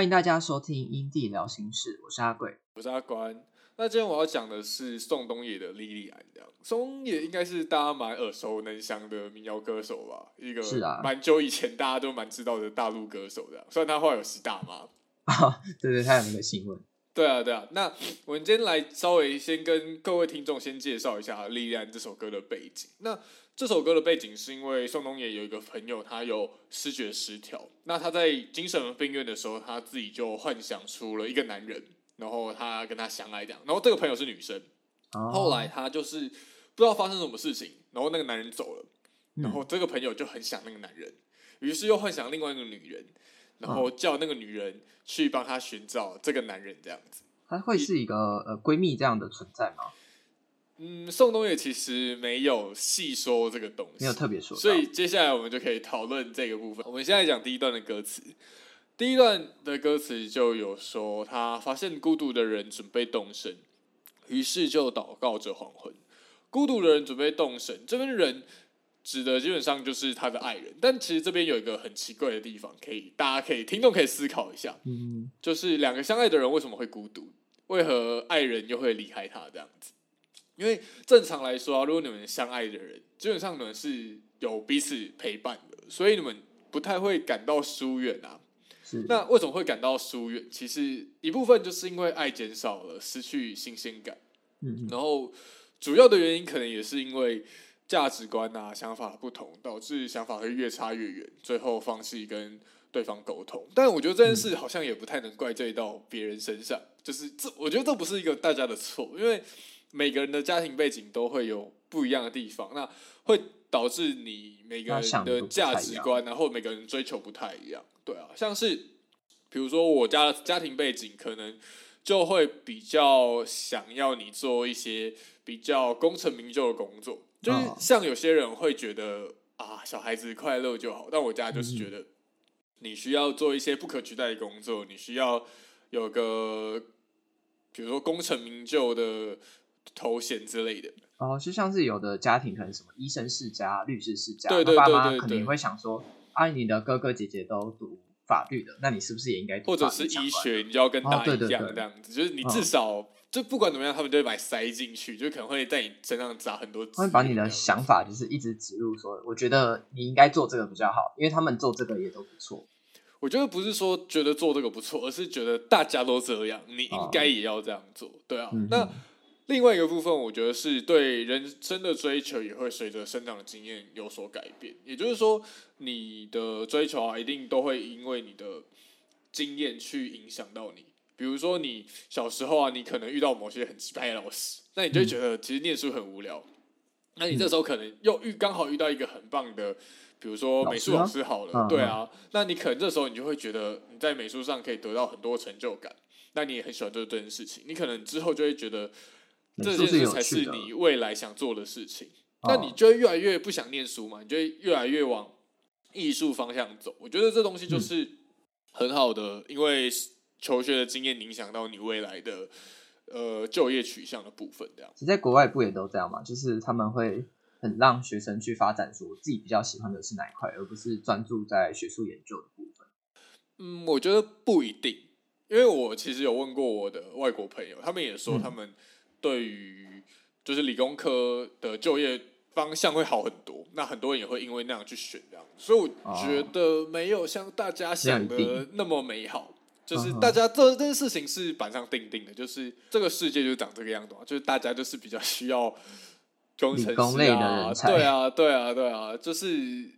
欢迎大家收听《因地聊心事》，我是阿贵，我是阿关。那今天我要讲的是宋冬野的《莉莉安》这样。宋冬野应该是大家蛮耳熟能详的民谣歌手吧？一个是啊，蛮久以前大家都蛮知道的大陆歌手这样。虽然他后来有十大麻啊，对对，他有那个新闻。对啊，对啊。那我们今天来稍微先跟各位听众先介绍一下《莉莉安》这首歌的背景。那这首歌的背景是因为宋冬野有一个朋友，他有视觉失调。那他在精神病院的时候，他自己就幻想出了一个男人，然后他跟他相爱这样。然后这个朋友是女生。Oh. 后来他就是不知道发生什么事情，然后那个男人走了，然后这个朋友就很想那个男人，于是又幻想另外一个女人，然后叫那个女人去帮他寻找这个男人这样子。他会是一个呃闺蜜这样的存在吗？嗯，宋冬野其实没有细说这个东西，没有特别说，所以接下来我们就可以讨论这个部分。我们现在讲第一段的歌词，第一段的歌词就有说，他发现孤独的人准备动身，于是就祷告着黄昏。孤独的人准备动身，这边人指的基本上就是他的爱人。但其实这边有一个很奇怪的地方，可以大家可以听众可以思考一下，嗯，就是两个相爱的人为什么会孤独？为何爱人又会离开他这样子？因为正常来说啊，如果你们相爱的人，基本上你们是有彼此陪伴的，所以你们不太会感到疏远啊。是。那为什么会感到疏远？其实一部分就是因为爱减少了，失去新鲜感。嗯。然后主要的原因可能也是因为价值观啊、想法不同，导致想法会越差越远，最后放弃跟对方沟通。但我觉得这件事好像也不太能怪罪到别人身上，就是这，我觉得这不是一个大家的错，因为。每个人的家庭背景都会有不一样的地方，那会导致你每个人的价值观，然后每个人追求不太一样。对啊，像是比如说我家的家庭背景，可能就会比较想要你做一些比较功成名就的工作，就是像有些人会觉得啊，小孩子快乐就好，但我家就是觉得你需要做一些不可取代的工作，你需要有个比如说功成名就的。头衔之类的哦，就像是有的家庭可能什么医生世家、律师世家，对对对对，爸妈可能也会想说，啊，你的哥哥姐姐都读法律的，那你是不是也应该读？或者是医学，你就要跟他一样这样子，就是你至少就不管怎么样，他们就会把你塞进去，就可能会在你身上砸很多，他会把你的想法就是一直植入，说我觉得你应该做这个比较好，因为他们做这个也都不错。我觉得不是说觉得做这个不错，而是觉得大家都这样，你应该也要这样做，对啊，那。另外一个部分，我觉得是对人生的追求也会随着生长的经验有所改变。也就是说，你的追求啊，一定都会因为你的经验去影响到你。比如说，你小时候啊，你可能遇到某些很奇葩的老师，那你就会觉得其实念书很无聊。那你这时候可能又遇刚好遇到一个很棒的，比如说美术老师好了，对啊，那你可能这时候你就会觉得你在美术上可以得到很多成就感。那你也很喜欢做这件事情，你可能之后就会觉得。这件事才是你未来想做的事情，那你就会越来越不想念书嘛？你就会越来越往艺术方向走。我觉得这东西就是很好的，因为求学的经验影响到你未来的呃就业取向的部分。这样，其实在国外不也都这样嘛？就是他们会很让学生去发展，说自己比较喜欢的是哪一块，而不是专注在学术研究的部分。嗯，我觉得不一定，因为我其实有问过我的外国朋友，他们也说他们。对于就是理工科的就业方向会好很多，那很多人也会因为那样去选这样，所以我觉得没有像大家想的那么美好。就是大家这这件事情是板上钉钉的，就是这个世界就长这个样子嘛，就是大家就是比较需要工程师啊，对啊，对啊，对啊，就是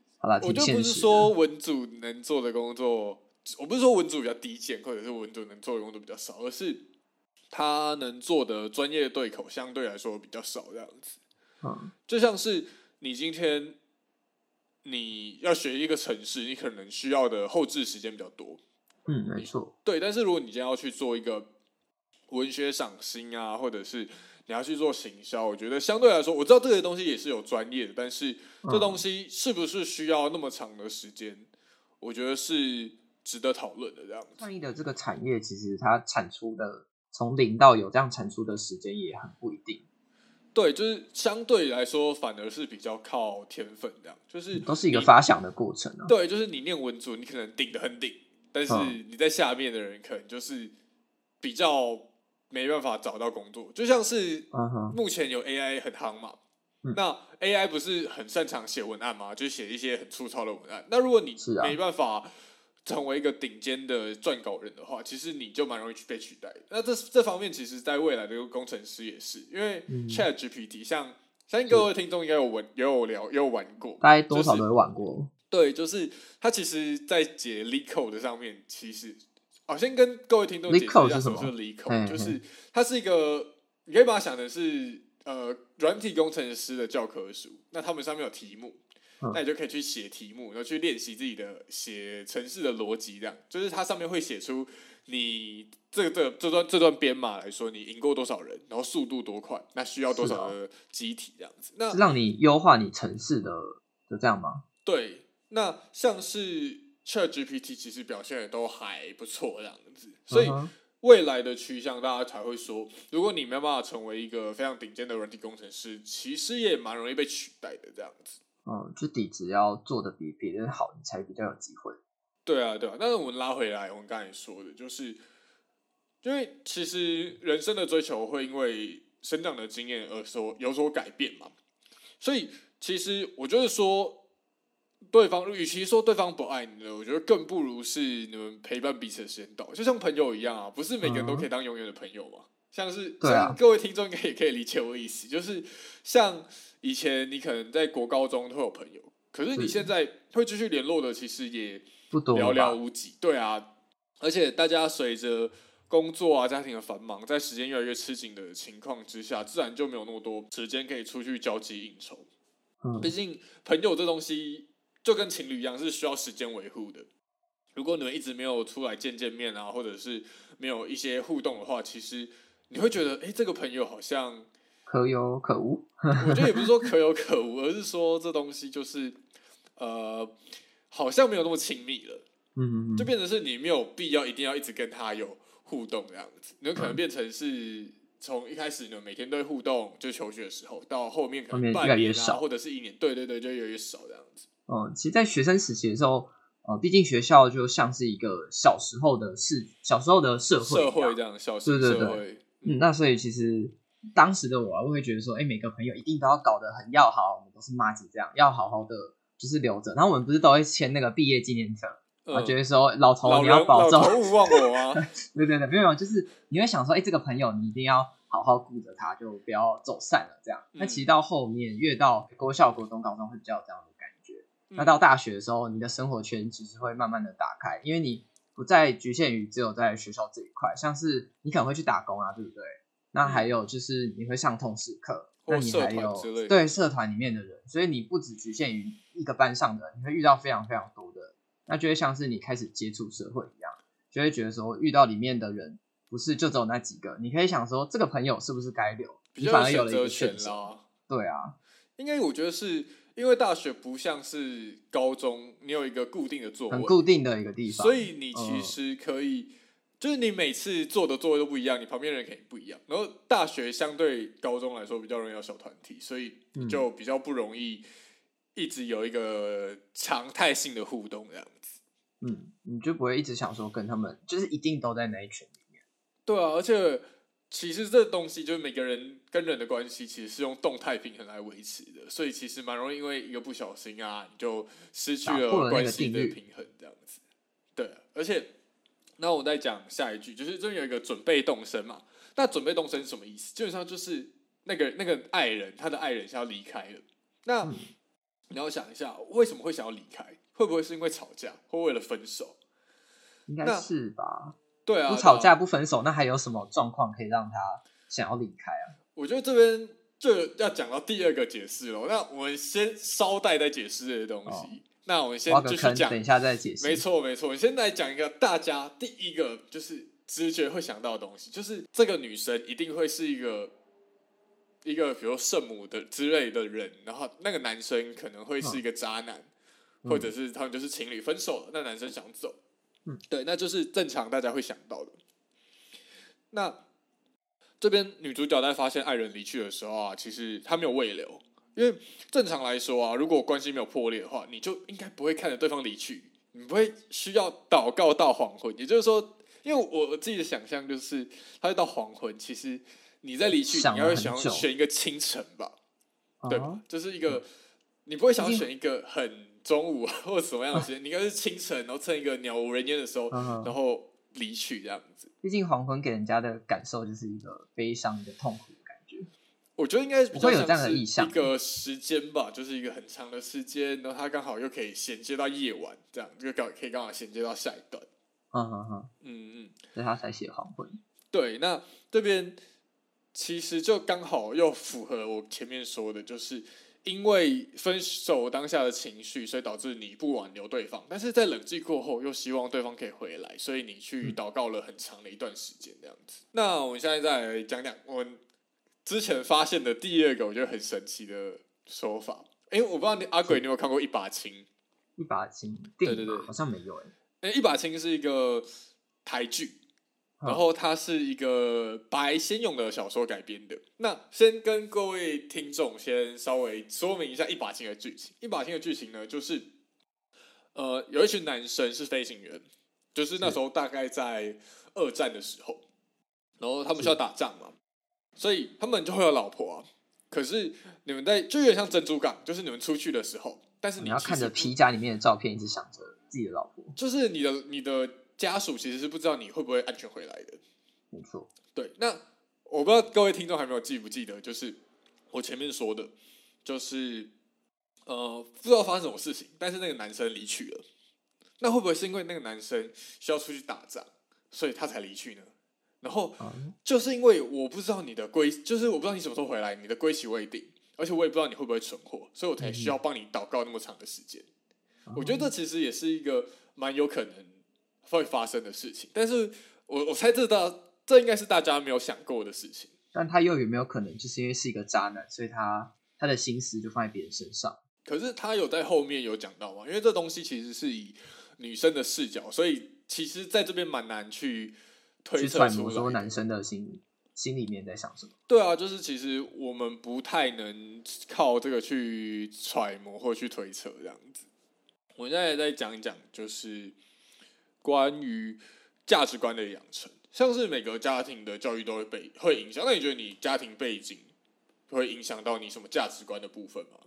我就不是说文组能做的工作，我不是说文组比较低贱，或者是文组能做的工作比较少，而是。他能做的专业对口相对来说比较少，这样子，嗯，就像是你今天你要学一个城市，你可能需要的后置时间比较多，嗯，没错，对。但是如果你今天要去做一个文学赏心啊，或者是你要去做行销，我觉得相对来说，我知道这些东西也是有专业的，但是这东西是不是需要那么长的时间？我觉得是值得讨论的。这样子，创意的这个产业其实它产出的。从零到有这样产出的时间也很不一定，对，就是相对来说反而是比较靠天分这样，就是都是一个发想的过程啊。对，就是你念文组，你可能顶的很顶，但是你在下面的人可能就是比较没办法找到工作，就像是目前有 AI 很夯嘛，嗯、那 AI 不是很擅长写文案吗？就写一些很粗糙的文案。那如果你没办法成为一个顶尖的撰稿人的话，其实你就蛮容易去被取代。那这这方面其实，在未来的工程师也是，因为 Chat GPT 像相信各位听众应该有玩，也有聊，也有玩过，大概多少都有玩过。就是、对，就是它其实，在解 LeetCode 上面，其实。好，先跟各位听众解释一下什么是 LeetCode，就是它是一个，你可以把它想的是呃软体工程师的教科书。那他们上面有题目，那你就可以去写题目，然后去练习自己的写程式的逻辑。这样，就是它上面会写出你这个这这段这段编码来说，你赢过多少人，然后速度多快，那需要多少的机体这样子。那让你优化你城市的，就这样吗？对，那像是。ChatGPT 其实表现的都还不错，这样子，所以未来的趋向，大家才会说，如果你没有办法成为一个非常顶尖的软体工程师，其实也蛮容易被取代的，这样子。嗯，就底子要做的比别人好，你才比较有机会。对啊，对啊。但是我们拉回来，我们刚才说的，就是因为其实人生的追求会因为生长的经验而说有所改变嘛，所以其实我就是说。对方与其说对方不爱你了，我觉得更不如是你们陪伴彼此的时间到，就像朋友一样啊，不是每个人都可以当永远的朋友嘛。嗯、像是像各位听众应该也可以理解我的意思，就是像以前你可能在国高中都会有朋友，可是你现在会继续联络的，其实也寥寥无几。对啊，而且大家随着工作啊、家庭的繁忙，在时间越来越吃紧的情况之下，自然就没有那么多时间可以出去交际应酬。嗯，毕竟朋友这东西。就跟情侣一样，是需要时间维护的。如果你们一直没有出来见见面啊，或者是没有一些互动的话，其实你会觉得，哎、欸，这个朋友好像可有可无。我觉得也不是说可有可无，而是说这东西就是，呃，好像没有那么亲密了。嗯，就变成是你没有必要一定要一直跟他有互动这样子。你有可能变成是从一开始呢，每天都会互动，就求学的时候，到后面可能半年啊，或者是一年，对对对，就越来越少这样子。嗯，其实，在学生时期的时候，呃，毕竟学校就像是一个小时候的是小时候的社会，社会这样，小时候的社会。嗯，那所以其实当时的我，我会觉得说，哎，每个朋友一定都要搞得很要好，我们都是麻吉这样，要好好的就是留着。然后我们不是都会签那个毕业纪念册，我、嗯、觉得说老头你要保重，老头勿忘我啊。对对对，没有，就是你会想说，哎，这个朋友你一定要好好顾着他，就不要走散了这样。那、嗯、其实到后面越到国小、国中、高中会比较有这样的感觉。那到大学的时候，你的生活圈其实会慢慢的打开，因为你不再局限于只有在学校这一块，像是你可能会去打工啊，对不对？那还有就是你会上通识课，那你还有对社团里面的人，所以你不只局限于一个班上的，你会遇到非常非常多的，那就会像是你开始接触社会一样，就会觉得说遇到里面的人不是就只有那几个，你可以想说这个朋友是不是该留，你反而有了一个选择，对啊，应该我觉得是。因为大学不像是高中，你有一个固定的座位，很固定的一个地方，所以你其实可以，嗯、就是你每次坐的座位都不一样，你旁边人肯定不一样。然后大学相对高中来说比较容易有小团体，所以就比较不容易一直有一个常态性的互动这样子。嗯，你就不会一直想说跟他们，就是一定都在那一群里面。对啊，而且。其实这东西就是每个人跟人的关系，其实是用动态平衡来维持的，所以其实蛮容易因为一个不小心啊，你就失去了关系的平衡这样子。对，而且那我再讲下一句，就是这边有一个准备动身嘛。那准备动身是什么意思？基本上就是那个那个爱人，他的爱人是要离开了。那、嗯、你要想一下，为什么会想要离开？会不会是因为吵架，或为了分手？应该是吧。对啊，不吵架不分手，啊，那还有什么状况可以让他想要离开啊？我觉得这边就要讲到第二个解释了。那我们先稍带再解释这些东西。哦、那我们先继续讲，等一下再解释。没错没错，我先来讲一个大家第一个就是直觉会想到的东西，就是这个女生一定会是一个一个比如圣母的之类的人，然后那个男生可能会是一个渣男，嗯、或者是他们就是情侣分手了，那男生想走。嗯，对，那就是正常大家会想到的。那这边女主角在发现爱人离去的时候啊，其实她没有慰留，因为正常来说啊，如果关系没有破裂的话，你就应该不会看着对方离去，你不会需要祷告到黄昏。也就是说，因为我我自己的想象就是，她会到黄昏，其实你在离去，你要想要选一个清晨吧，对吧？就是一个，你不会想要选一个很中午 或者什么样的时间，你应该是清晨，然后趁一个鸟无人烟的时候，然后离去这样子。毕竟黄昏给人家的感受就是一个悲伤、的痛苦。我觉得应该不会有这样的意象，一个时间吧，就是一个很长的时间，然后它刚好又可以衔接到夜晚，这样就刚可以刚好衔接到下一段。嗯嗯嗯嗯嗯，所以他才写黄昏。对，那这边其实就刚好又符合我前面说的，就是因为分手当下的情绪，所以导致你不挽留对方，但是在冷静过后又希望对方可以回来，所以你去祷告了很长的一段时间，这样子。嗯、那我们现在再来讲讲我们。之前发现的第二个我觉得很神奇的说法，哎、欸，我不知道你阿鬼，你有看过《一把青》？一把青，对对对，好像没有哎。哎，《一把青》是一个台剧，然后它是一个白先勇的小说改编的。那先跟各位听众先稍微说明一下《一把青》的剧情。《一把青》的剧情呢，就是呃，有一群男生是飞行员，就是那时候大概在二战的时候，然后他们需要打仗嘛。所以他们就会有老婆啊，可是你们在就有点像珍珠港，就是你们出去的时候，但是你，你要看着皮夹里面的照片，一直想着自己的老婆，就是你的你的家属其实是不知道你会不会安全回来的，没错。对，那我不知道各位听众还没有记不记得，就是我前面说的，就是呃不知道发生什么事情，但是那个男生离去了，那会不会是因为那个男生需要出去打仗，所以他才离去呢？然后就是因为我不知道你的归，就是我不知道你什么时候回来，你的归期未定，而且我也不知道你会不会存活，所以我才需要帮你祷告那么长的时间。我觉得这其实也是一个蛮有可能会发生的事情，但是我我猜这大这应该是大家没有想过的事情。但他又有没有可能就是因为是一个渣男，所以他他的心思就放在别人身上？可是他有在后面有讲到吗？因为这东西其实是以女生的视角，所以其实在这边蛮难去。去揣摩说男生的心心里面在想什么？对啊，就是其实我们不太能靠这个去揣摩或去推测这样子。我现在再讲一讲，就是关于价值观的养成，像是每个家庭的教育都会被会影响。那你觉得你家庭背景会影响到你什么价值观的部分吗？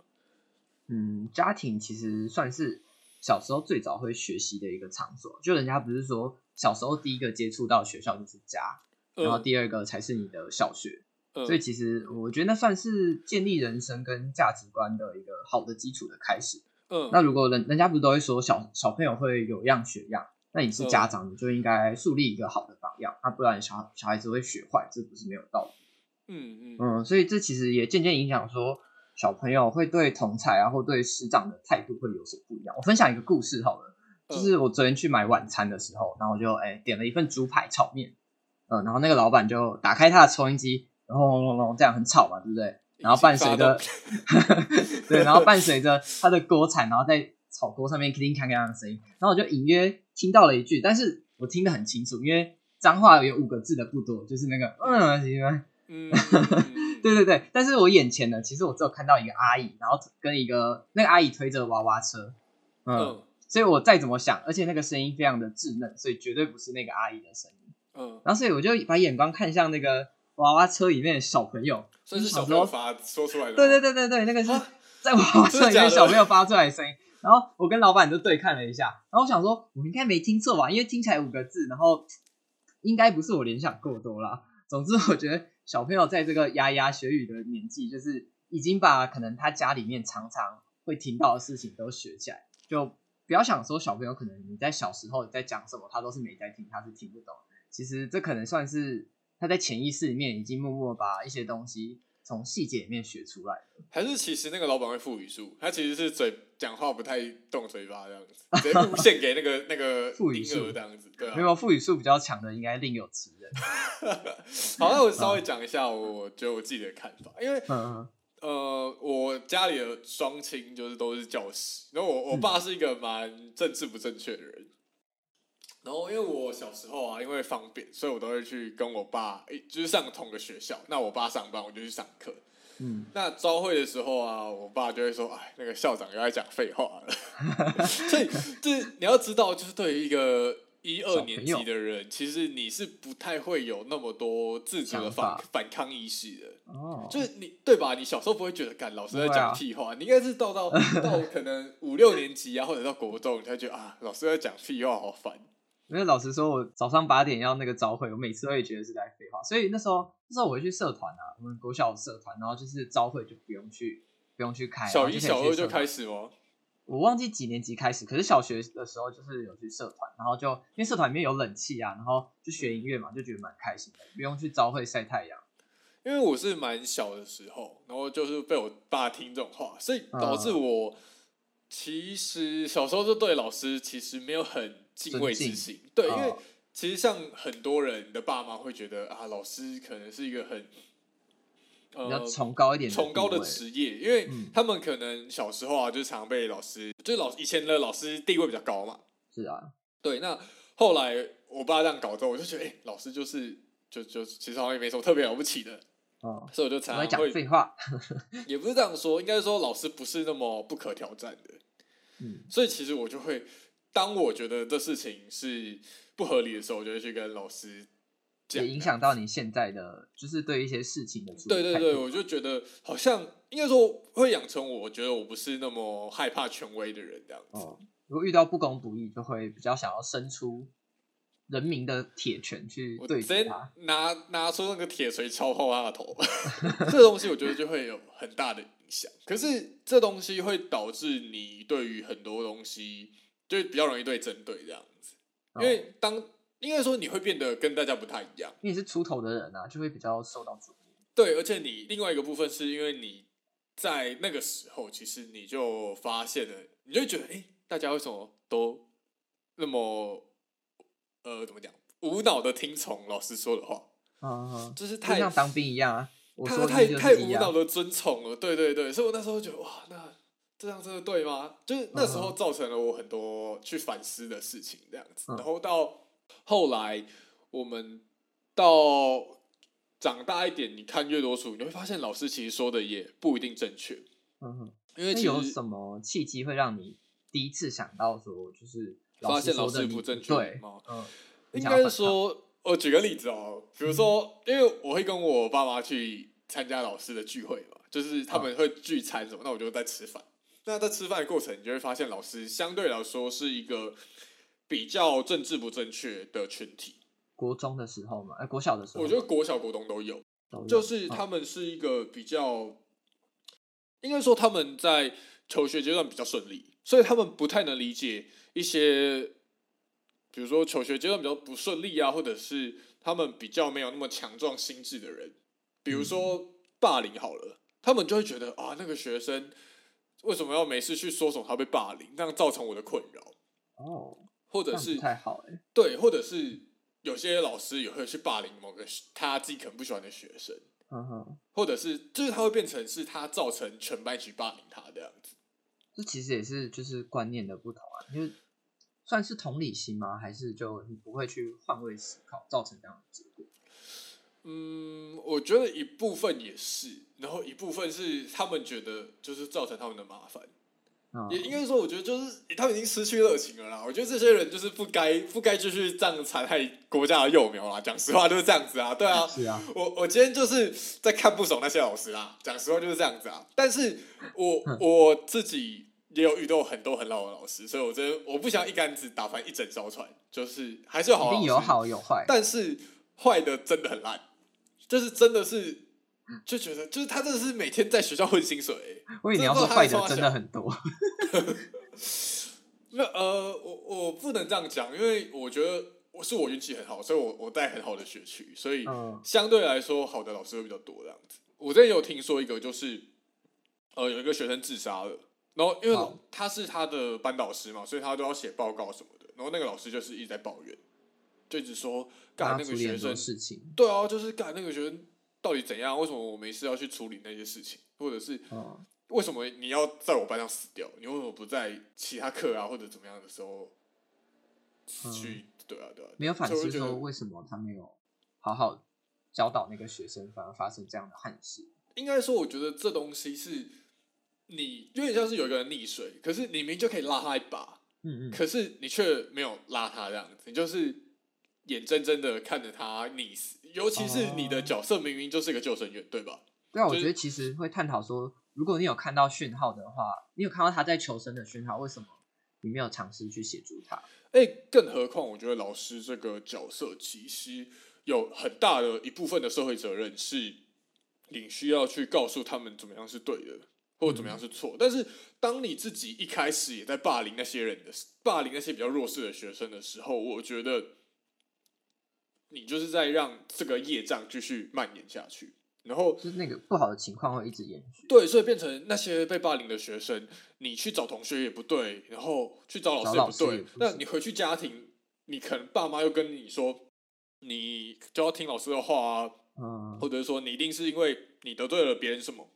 嗯，家庭其实算是小时候最早会学习的一个场所。就人家不是说。小时候第一个接触到学校就是家，然后第二个才是你的小学，所以其实我觉得那算是建立人生跟价值观的一个好的基础的开始。嗯，那如果人人家不是都会说小小朋友会有样学样，那你是家长，你就应该树立一个好的榜样，那不然小小孩子会学坏，这不是没有道理。嗯嗯嗯，所以这其实也渐渐影响说小朋友会对同才啊或对师长的态度会有所不一样。我分享一个故事好了。就是我昨天去买晚餐的时候，然后我就哎、欸、点了一份猪排炒面，嗯，然后那个老板就打开他的抽音机，然后隆隆隆这样很吵嘛，对不对？然后伴随着，对，然后伴随着他的锅铲，然后在炒锅上面叮叮当当的声音，然后我就隐约听到了一句，但是我听得很清楚，因为脏话有五个字的不多，就是那个嗯，行吗？嗯，对对对，但是我眼前呢，其实我只有看到一个阿姨，然后跟一个那个阿姨推着娃娃车，嗯。嗯所以我再怎么想，而且那个声音非常的稚嫩，所以绝对不是那个阿姨的声音。嗯，然后所以我就把眼光看向那个娃娃车里面的小朋友，这是小朋友发说出来的。对对对对对，那个是在娃娃车里面小朋友发出来的声音。然后我跟老板就对看了一下，然后我想说，我应该没听错吧？因为听起来五个字，然后应该不是我联想过多啦。总之，我觉得小朋友在这个牙牙学语的年纪，就是已经把可能他家里面常常会听到的事情都学起来，就。不要想说小朋友可能你在小时候在讲什么，他都是没在听，他是听不懂。其实这可能算是他在潜意识里面已经默默把一些东西从细节里面学出来了。还是其实那个老板会赋语术，他其实是嘴讲话不太动嘴巴这样子，直接献给那个 那个腹语术这样子。对啊，没有腹语数比较强的应该另有其人。好，那我稍微讲一下我觉得我自己的看法，因为嗯。呃，我家里的双亲就是都是教师，然后我我爸是一个蛮政治不正确的人，嗯、然后因为我小时候啊，因为方便，所以我都会去跟我爸，诶，就是上同个学校。那我爸上班，我就去上课。嗯，那招会的时候啊，我爸就会说：“哎，那个校长又在讲废话了。” 所以，这你要知道，就是对于一个一二年级的人，其实你是不太会有那么多自主的反反抗意识的。哦，就是你对吧？你小时候不会觉得，干老师在讲屁话，啊、你应该是到到到可能五六年级啊，或者到国中，你才觉得啊，老师在讲屁话，好烦。因为老实说，我早上八点要那个朝会，我每次都会觉得是在废话。所以那时候，那时候我会去社团啊，我们国小社团，然后就是朝会就不用去，不用去开。小一、小二就开始吗？我忘记几年级开始，可是小学的时候就是有去社团，然后就因为社团里面有冷气啊，然后就学音乐嘛，就觉得蛮开心的，不用去朝会晒太阳。因为我是蛮小的时候，然后就是被我爸听这种话，所以导致我其实小时候就对老师其实没有很。敬畏之心，对，因为其实像很多人的爸妈会觉得啊，老师可能是一个很比较崇高一点、崇高的职业，因为他们可能小时候啊，就常被老师，就是老以前的老师地位比较高嘛。是啊，对。那后来我爸这样搞之后，我就觉得，哎，老师就是就就其实好像也没什么特别了不起的。哦，所以我就常常会讲废话，也不是这样说，应该说老师不是那么不可挑战的。嗯，所以其实我就会。当我觉得这事情是不合理的时候，我就会去跟老师讲，也影响到你现在的，就是对一些事情的处理。对对对，我就觉得好像应该说会养成我，我觉得我不是那么害怕权威的人这样子。哦，如果遇到不公不义，就会比较想要伸出人民的铁拳去对付他，拿拿出那个铁锤敲破他的头。这东西我觉得就会有很大的影响。可是这东西会导致你对于很多东西。就比较容易被针对这样子，因为当应该说你会变得跟大家不太一样，你是出头的人啊，就会比较受到注意。对，而且你另外一个部分是因为你在那个时候，其实你就发现了，你就觉得，哎、欸，大家为什么都那么呃，怎么讲，无脑的听从老师说的话？就是太像当兵一样啊，他太太无脑的遵从了。对对对，所以我那时候觉得，哇，那。这样真的对吗？就是那时候造成了我很多去反思的事情，这样子。然后到后来，我们到长大一点，你看越多书，你会发现老师其实说的也不一定正确。嗯哼，因为有什么契机会让你第一次想到说，就是发现老师不正确？对，嗯，应该是说，我举个例子哦，比如说，因为我会跟我爸妈去参加老师的聚会嘛，就是他们会聚餐什么，那我就在吃饭。那在吃饭的过程，你就会发现老师相对来说是一个比较政治不正确的群体。国中的时候嘛，哎、欸，国小的时候，我觉得国小、国中都有，都有，就是他们是一个比较，哦、应该说他们在求学阶段比较顺利，所以他们不太能理解一些，比如说求学阶段比较不顺利啊，或者是他们比较没有那么强壮心智的人，比如说霸凌好了，嗯、他们就会觉得啊，那个学生。为什么要每次去说什么他被霸凌，这样造成我的困扰？哦，或者是太好哎，对，或者是有些老师也会去霸凌某个他自己可能不喜欢的学生，嗯哼，或者是就是他会变成是他造成全班去霸凌他这样子。这其实也是就是观念的不同啊，就是算是同理心吗？还是就你不会去换位思考，造成这样的结果？嗯，我觉得一部分也是。然后一部分是他们觉得就是造成他们的麻烦，哦、也应该说，我觉得就是他们已经失去热情了啦。我觉得这些人就是不该不该继续这样残害国家的幼苗啦。讲实话就是这样子啊，对啊。是啊。我我今天就是在看不爽那些老师啦。讲实话就是这样子啊。但是我我自己也有遇到很多很老的老师，所以我觉得我不想一竿子打翻一整艘船，就是还是有好有好有坏，但是坏的真的很烂，就是真的是。就觉得，就是他真的是每天在学校混薪水、欸。我以为你要说坏的真的很多。那呃，我我不能这样讲，因为我觉得我是我运气很好，所以我我带很好的学区，所以相对来说好的老师会比较多这样子。我之前有听说一个，就是呃有一个学生自杀了，然后因为他是他的班导师嘛，所以他都要写报告什么的，然后那个老师就是一直在抱怨，就一直说干那个学生事情，对啊，就是干那个学生。到底怎样？为什么我没事要去处理那些事情？或者是为什么你要在我班上死掉？你为什么不在其他课啊或者怎么样的时候去？对啊，对啊，没有反思说为什么他没有好好教导那个学生，反而发生这样的憾事？应该说，我觉得这东西是你有点像是有一个人溺水，可是你明明就可以拉他一把，嗯嗯，可是你却没有拉他这样子，你就是眼睁睁的看着他溺死。尤其是你的角色明明就是一个救生员，对吧？对啊，我觉得其实会探讨说，如果你有看到讯号的话，你有看到他在求生的讯号，为什么你没有尝试去协助他？哎，更何况，我觉得老师这个角色其实有很大的一部分的社会责任是。你需要去告诉他们怎么样是对的，或者怎么样是错。嗯。但是，当你自己一开始也在霸凌那些人的霸凌那些比较弱势的学生的时候，我觉得你就是在让这个业障继续蔓延下去。然后，就是那个不好的情况会一直延续。对，所以变成那些被霸凌的学生，你去找同学也不对，然后去找老师也不对。不那你回去家庭，你可能爸妈又跟你说，你就要听老师的话啊。嗯，或者是说你一定是因为你得罪了别人什么，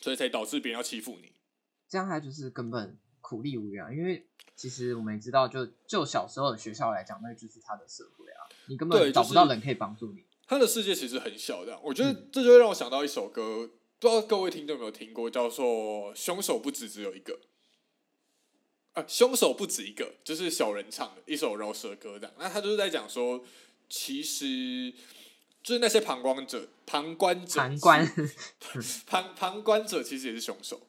所以才导致别人要欺负你，这样他就是根本苦力无援。因为其实我们也知道就，就就小时候的学校来讲，那就是他的社会啊，你根本找不到人可以帮助你。他的世界其实很小的，我觉得这就会让我想到一首歌，嗯、不知道各位听众有没有听过，叫做《凶手不止只有一个》啊，凶手不止一个，就是小人唱的一首饶舌歌，这样。那他就是在讲说，其实。就是那些旁观者，旁观者，旁观，旁旁观者其实也是凶手，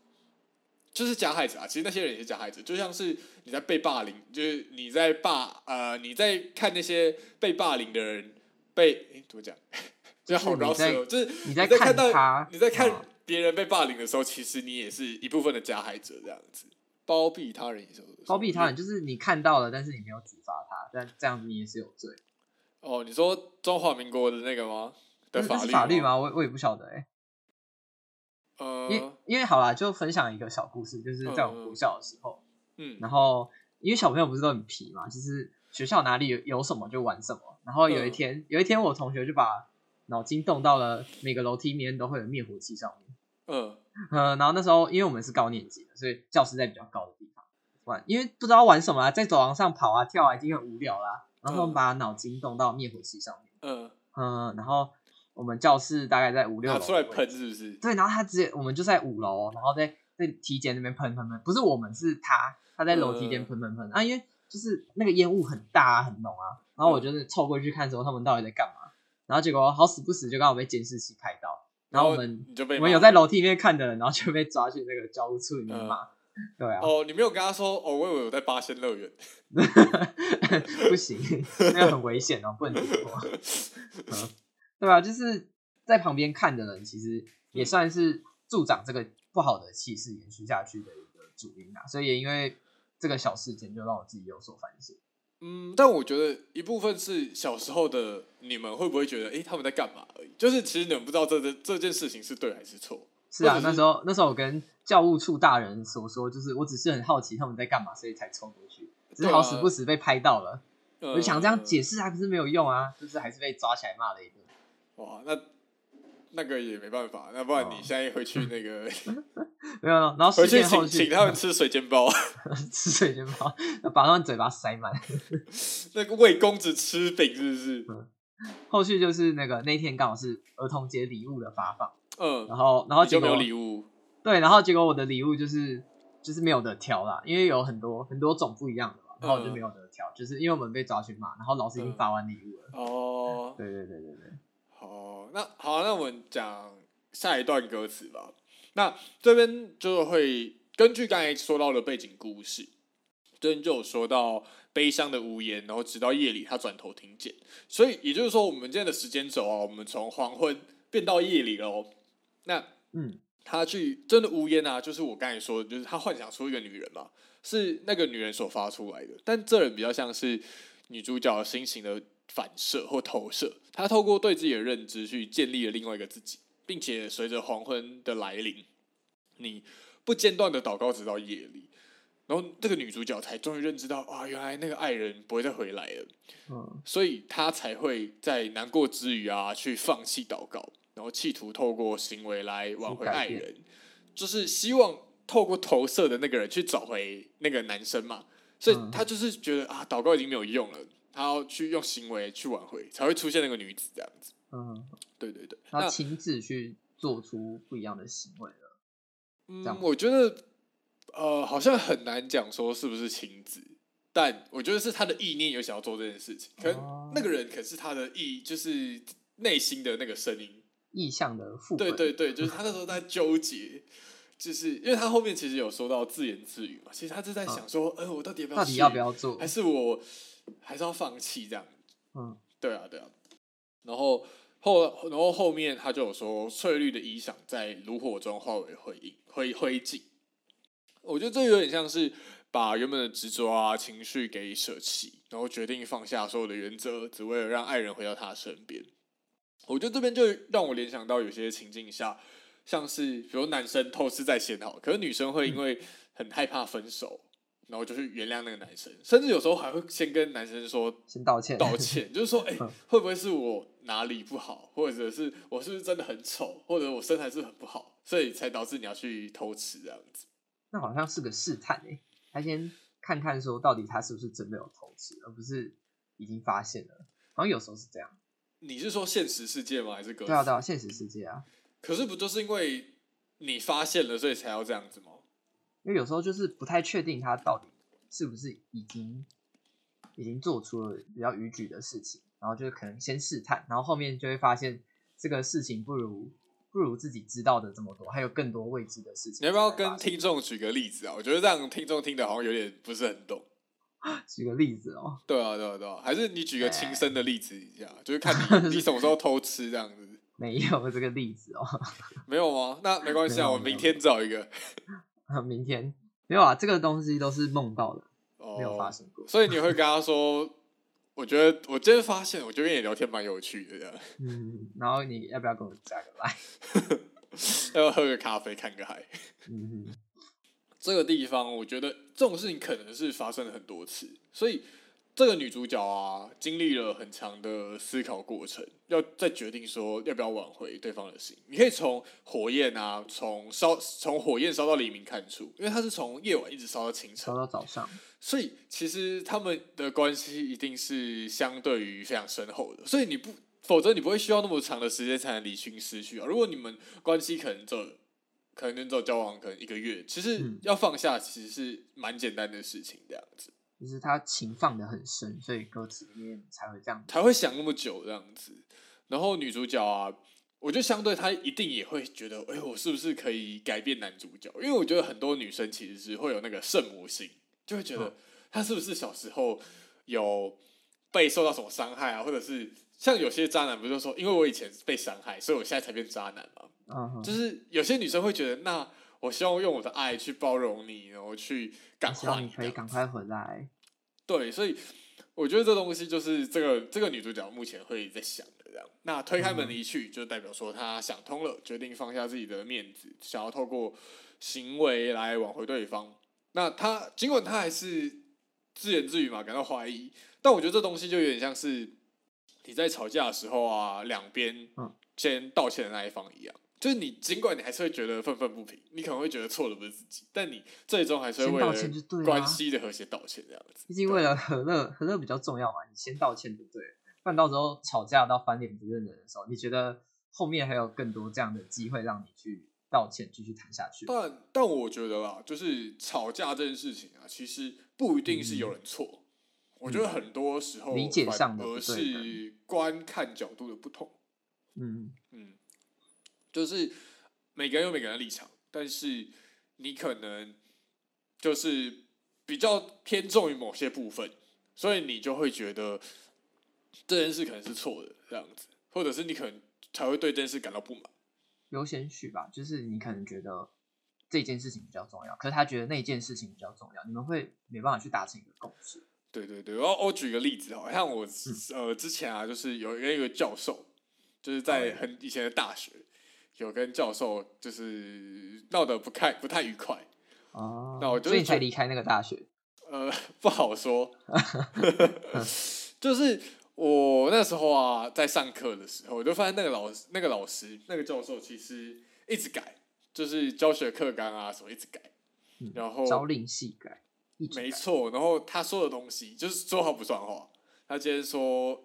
就是加害者啊。其实那些人也是加害者，就像是你在被霸凌，就是你在霸呃你在看那些被霸凌的人被诶、欸、怎么讲？就好饶舌，就是你在看到你在看别人被霸凌的时候，其实你也是一部分的加害者，这样子包庇他人也是包庇他人，就是你看到了，但是你没有处罚他，但这样子你也是有罪。哦，你说中华民国的那个吗？的法律法律吗？我我也不晓得哎、欸。呃，因因为好啦，就分享一个小故事，就是在我们国校的时候，嗯，然后因为小朋友不是都很皮嘛，就是学校哪里有有什么就玩什么。然后有一天，嗯、有一天我同学就把脑筋动到了每个楼梯里面都会有灭火器上面。嗯。呃，然后那时候因为我们是高年级的，所以教室在比较高的地方。玩，因为不知道玩什么啊，在走廊上跑啊跳啊，已经很无聊啦。然后我们把脑筋动到灭火器上面，嗯。嗯，然后我们教室大概在五六楼，拿出来喷是不是？对，然后他直接，我们就在五楼，然后在在梯间那边喷喷喷，不是我们是他，他在楼梯间喷喷喷啊，因为就是那个烟雾很大啊，很浓啊，然后我就是凑过去看之后他们到底在干嘛，然后结果好死不死就刚好被监视器拍到，然后我们我们有在楼梯里面看的人，然后就被抓去那个教务处里面骂。对啊，哦，你没有跟他说哦，我以为我在八仙乐园，不行，那个很危险哦，不能听话。嗯，对啊，就是在旁边看的人，其实也算是助长这个不好的气势延续下去的一个主因啊。所以也因为这个小事件，就让我自己有所反省。嗯，但我觉得一部分是小时候的你们会不会觉得，哎、欸，他们在干嘛而已？就是其实你们不知道这这这件事情是对还是错。是啊，是那时候那时候我跟教务处大人所说，就是我只是很好奇他们在干嘛，所以才冲过去。只是好死不死被拍到了，啊、我就想这样解释啊，可是没有用啊，就是还是被抓起来骂了一顿。哇，那那个也没办法，那不然你现在回去那个、哦、没有，然后事件后回去请请他们吃水煎包，吃水煎包，把他们嘴巴塞满。那个魏公子吃饼是不是？嗯，后续就是那个那天刚好是儿童节礼物的发放。嗯，然后然后结果就没有礼物，对，然后结果我的礼物就是就是没有得挑啦，因为有很多很多种不一样的嘛，然后我就没有得挑，嗯、就是因为我们被抓去骂，然后老师已经发完礼物了。嗯、哦，对对对对对。好，那好，那我们讲下一段歌词吧。那这边就会根据刚才说到的背景故事，这边就有说到悲伤的无言，然后直到夜里他转头听见，所以也就是说，我们今天的时间轴啊，我们从黄昏变到夜里喽。那，嗯，他去真的无言啊，就是我刚才说的，就是他幻想出一个女人嘛，是那个女人所发出来的，但这人比较像是女主角心情的反射或投射，他透过对自己的认知去建立了另外一个自己，并且随着黄昏的来临，你不间断的祷告直到夜里，然后这个女主角才终于认知到啊，原来那个爱人不会再回来了，嗯，所以她才会在难过之余啊，去放弃祷告。然后企图透过行为来挽回爱人，就是希望透过投射的那个人去找回那个男生嘛，所以他就是觉得啊，祷告已经没有用了，他要去用行为去挽回，才会出现那个女子这样子。嗯，对对对，他亲自去做出不一样的行为了。嗯，我觉得呃，好像很难讲说是不是亲子，但我觉得是他的意念有想要做这件事情，可能那个人可是他的意，就是内心的那个声音，意向的副。对对对，就是他那时候在纠结。就是因为他后面其实有说到自言自语嘛，其实他是在想说，哎、嗯，我到底要不要，到底要不要做，还是我还是要放弃这样？嗯，对啊，对啊。然后后然后后面他就有说，翠绿的衣裳在炉火中化为灰烬灰灰烬。我觉得这有点像是把原本的执着啊情绪给舍弃，然后决定放下所有的原则，只为了让爱人回到他身边。我觉得这边就让我联想到有些情境下。像是比如男生透视在先好，可是女生会因为很害怕分手，嗯、然后就去原谅那个男生，甚至有时候还会先跟男生说先道歉，道歉，就是说，哎、欸，会不会是我哪里不好，或者是我是不是真的很丑，或者我身材是很不好，所以才导致你要去偷吃这样子？那好像是个试探诶，他先看看说到底他是不是真的有偷吃，而不是已经发现了。好像有时候是这样。你是说现实世界吗？还是歌？对啊，对啊，现实世界啊。可是不就是因为你发现了，所以才要这样子吗？因为有时候就是不太确定他到底是不是已经已经做出了比较逾矩的事情，然后就是可能先试探，然后后面就会发现这个事情不如不如自己知道的这么多，还有更多未知的事情。你要不要跟听众举个例子啊？我觉得这样听众听的好像有点不是很懂。举个例子哦。对啊，对啊，对啊，还是你举个亲身的例子一下，就是看 你你什么时候偷吃这样子。没有这个例子哦，没有吗？那没关系啊，我明天找一个。明天没有啊，这个东西都是梦到的，哦，没有发生过。所以你会跟他说，我觉得我今天发现，我觉得跟你聊天蛮有趣的，这样。嗯，然后你要不要跟我加个来？要不要喝个咖啡，看个海？嗯，这个地方，我觉得这种事情可能是发生了很多次，所以。这个女主角啊，经历了很长的思考过程，要再决定说要不要挽回对方的心。你可以从火焰啊，从烧从火焰烧到黎明看出，因为它是从夜晚一直烧到清晨，烧到早上，所以其实他们的关系一定是相对于非常深厚的。所以你不，否则你不会需要那么长的时间才能理清思绪啊。如果你们关系可能走可能只有交往可能一个月，其实要放下其实是蛮简单的事情，这样子。就是他情放的很深，所以歌词里面才会这样，才会想那么久这样子。然后女主角啊，我觉得相对她一定也会觉得，哎，我是不是可以改变男主角？因为我觉得很多女生其实是会有那个圣母心，就会觉得她是不是小时候有被受到什么伤害啊，或者是像有些渣男不是说，因为我以前被伤害，所以我现在才变渣男嘛。嗯，就是有些女生会觉得，那我希望用我的爱去包容你，然后去感化你，你可以赶快回来。对，所以我觉得这东西就是这个这个女主角目前会在想的这样。那推开门离去，就代表说她想通了，决定放下自己的面子，想要透过行为来挽回对方。那她尽管她还是自言自语嘛，感到怀疑，但我觉得这东西就有点像是你在吵架的时候啊，两边先道歉的那一方一样。就是你，尽管你还是会觉得愤愤不平，你可能会觉得错的不是自己，但你最终还是会为了关系的和谐道歉这样子。毕竟为了和乐，和乐比较重要嘛，你先道歉就对了。不然到时候吵架到翻脸不认人的时候，你觉得后面还有更多这样的机会让你去道歉，继续谈下去。但但我觉得啦，就是吵架这件事情啊，其实不一定是有人错。嗯、我觉得很多时候理解上的而是观看角度的不同。嗯嗯。就是每个人有每个人的立场，但是你可能就是比较偏重于某些部分，所以你就会觉得这件事可能是错的这样子，或者是你可能才会对这件事感到不满。优先序吧，就是你可能觉得这件事情比较重要，可是他觉得那件事情比较重要，你们会没办法去达成一个共识。对对对，我我举个例子，好像我、嗯、呃之前啊，就是有一个一个教授，就是在很以前的大学。有跟教授就是闹得不太不太愉快哦，那我就所以才离开那个大学。呃，不好说，就是我那时候啊，在上课的时候，我就发现那个老师、那个老师、那个教授其实一直改，就是教学课纲啊什么一直改，嗯、然后朝令夕改，改，没错。然后他说的东西就是说话不算话，他今天说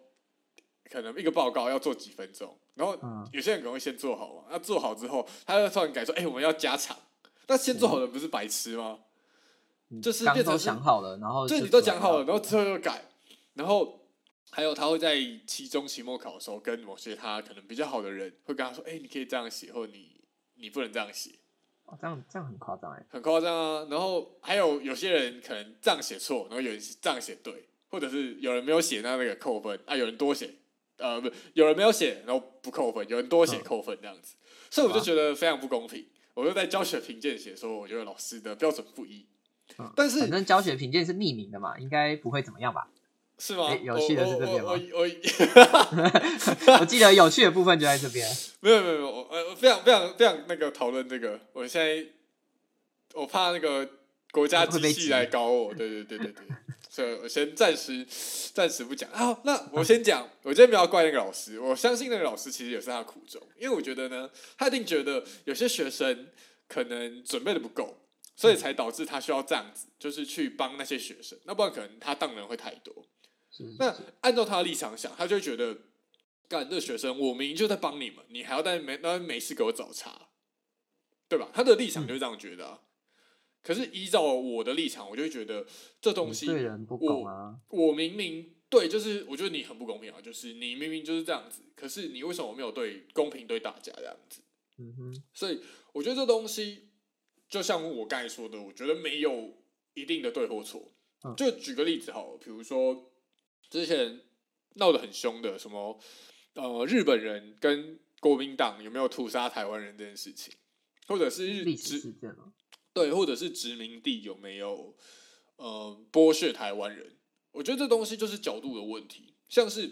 可能一个报告要做几分钟，然后有些人可能会先做好嘛，那做好之后，他又突然改说，哎、欸，我们要加长，那先做好的不是白痴吗？嗯、就是变成想好了，然后就你都讲好了，然后之后又改，然后还有他会在期中、期末考的时候，跟某些他可能比较好的人会跟他说，哎、欸，你可以这样写，或者你你不能这样写。哦，这样这样很夸张哎，很夸张啊！然后还有有些人可能这样写错，然后有人这样写对，或者是有人没有写，那那个扣分啊，有人多写，呃，不，有人没有写，然后不扣分，有人多写扣分这样子，嗯、所以我就觉得非常不公平。我就在教学评鉴写说，我觉得老师的标准不一，嗯、但是反正教学评鉴是匿名的嘛，应该不会怎么样吧？是吗？有趣的是这边吗？我我，我，我记得有趣的部分就在这边。没有没有没有，我非常非常非常那个讨论这个。我现在我怕那个国家机器来搞我。对对对对对，所以我先暂时暂时不讲。好，那我先讲。我今天不要怪那个老师，我相信那个老师其实也是他的苦衷，因为我觉得呢，他一定觉得有些学生可能准备的不够，所以才导致他需要这样子，就是去帮那些学生。那不然可能他当人会太多。那按照他的立场想，他就觉得，干这学生，我明明就在帮你们，你还要在没那没事给我找茬，对吧？他的立场就是这样觉得啊。嗯、可是依照我的立场，我就会觉得这东西对人不公啊。我明明对，就是我觉得你很不公平啊，就是你明明就是这样子，可是你为什么没有对公平对大家这样子？嗯哼。所以我觉得这东西，就像我刚才说的，我觉得没有一定的对或错。嗯、就举个例子好了，比如说。之前闹得很凶的什么呃日本人跟国民党有没有屠杀台湾人这件事情，或者是日殖对，或者是殖民地有没有呃剥削台湾人？我觉得这东西就是角度的问题。像是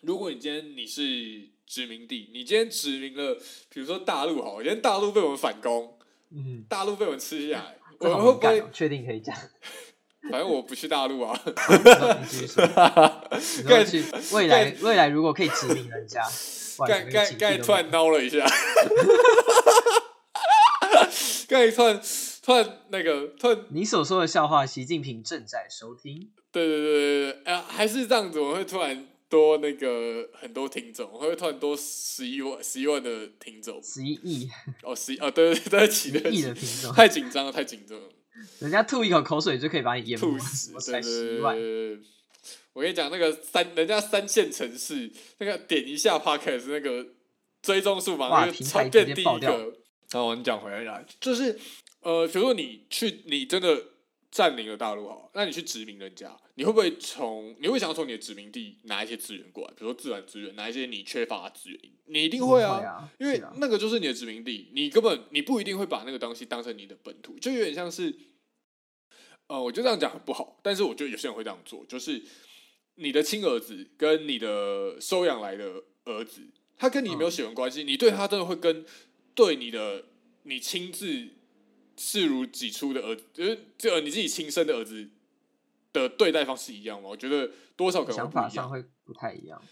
如果你今天你是殖民地，你今天殖民了，比如说大陆好，今天大陆被我们反攻，嗯，大陆被我们吃下来，我们会不会确定可以讲？反正我不去大陆啊。该 去未来未来如果可以殖民人家，该该该突然孬了一下。该突然突然那个突然，你所说的笑话，习近平正在收听。对对对对对，哎呀，还是这样子，我会突然多那个很多听众，我会突然多十一万十一万的听众，十一亿哦，十一哦，对对对，起，亿的听众，太紧张了，太紧张了。人家吐一口口水就可以把你淹没，吐死！对对对对，我跟你讲，那个三人家三线城市，那个点一下 Podcast 那个追踪数嘛，就超变第一个。然后我们讲回来，就是呃，比如说你去，你真的占领了大陆好，那你去殖民人家，你会不会从你会想要从你的殖民地拿一些资源过来，比如说自然资源，拿一些你缺乏的资源，你一定会啊，因为那个就是你的殖民地，你根本你不一定会把那个东西当成你的本土，就有点像是。呃，我觉得这样讲很不好，但是我觉得有些人会这样做，就是你的亲儿子跟你的收养来的儿子，他跟你没有血缘关系，嗯、你对他真的会跟对你的你亲自视如己出的儿子，就是这你自己亲生的儿子的对待方式一样吗？我觉得多少可能想法上会不太一样。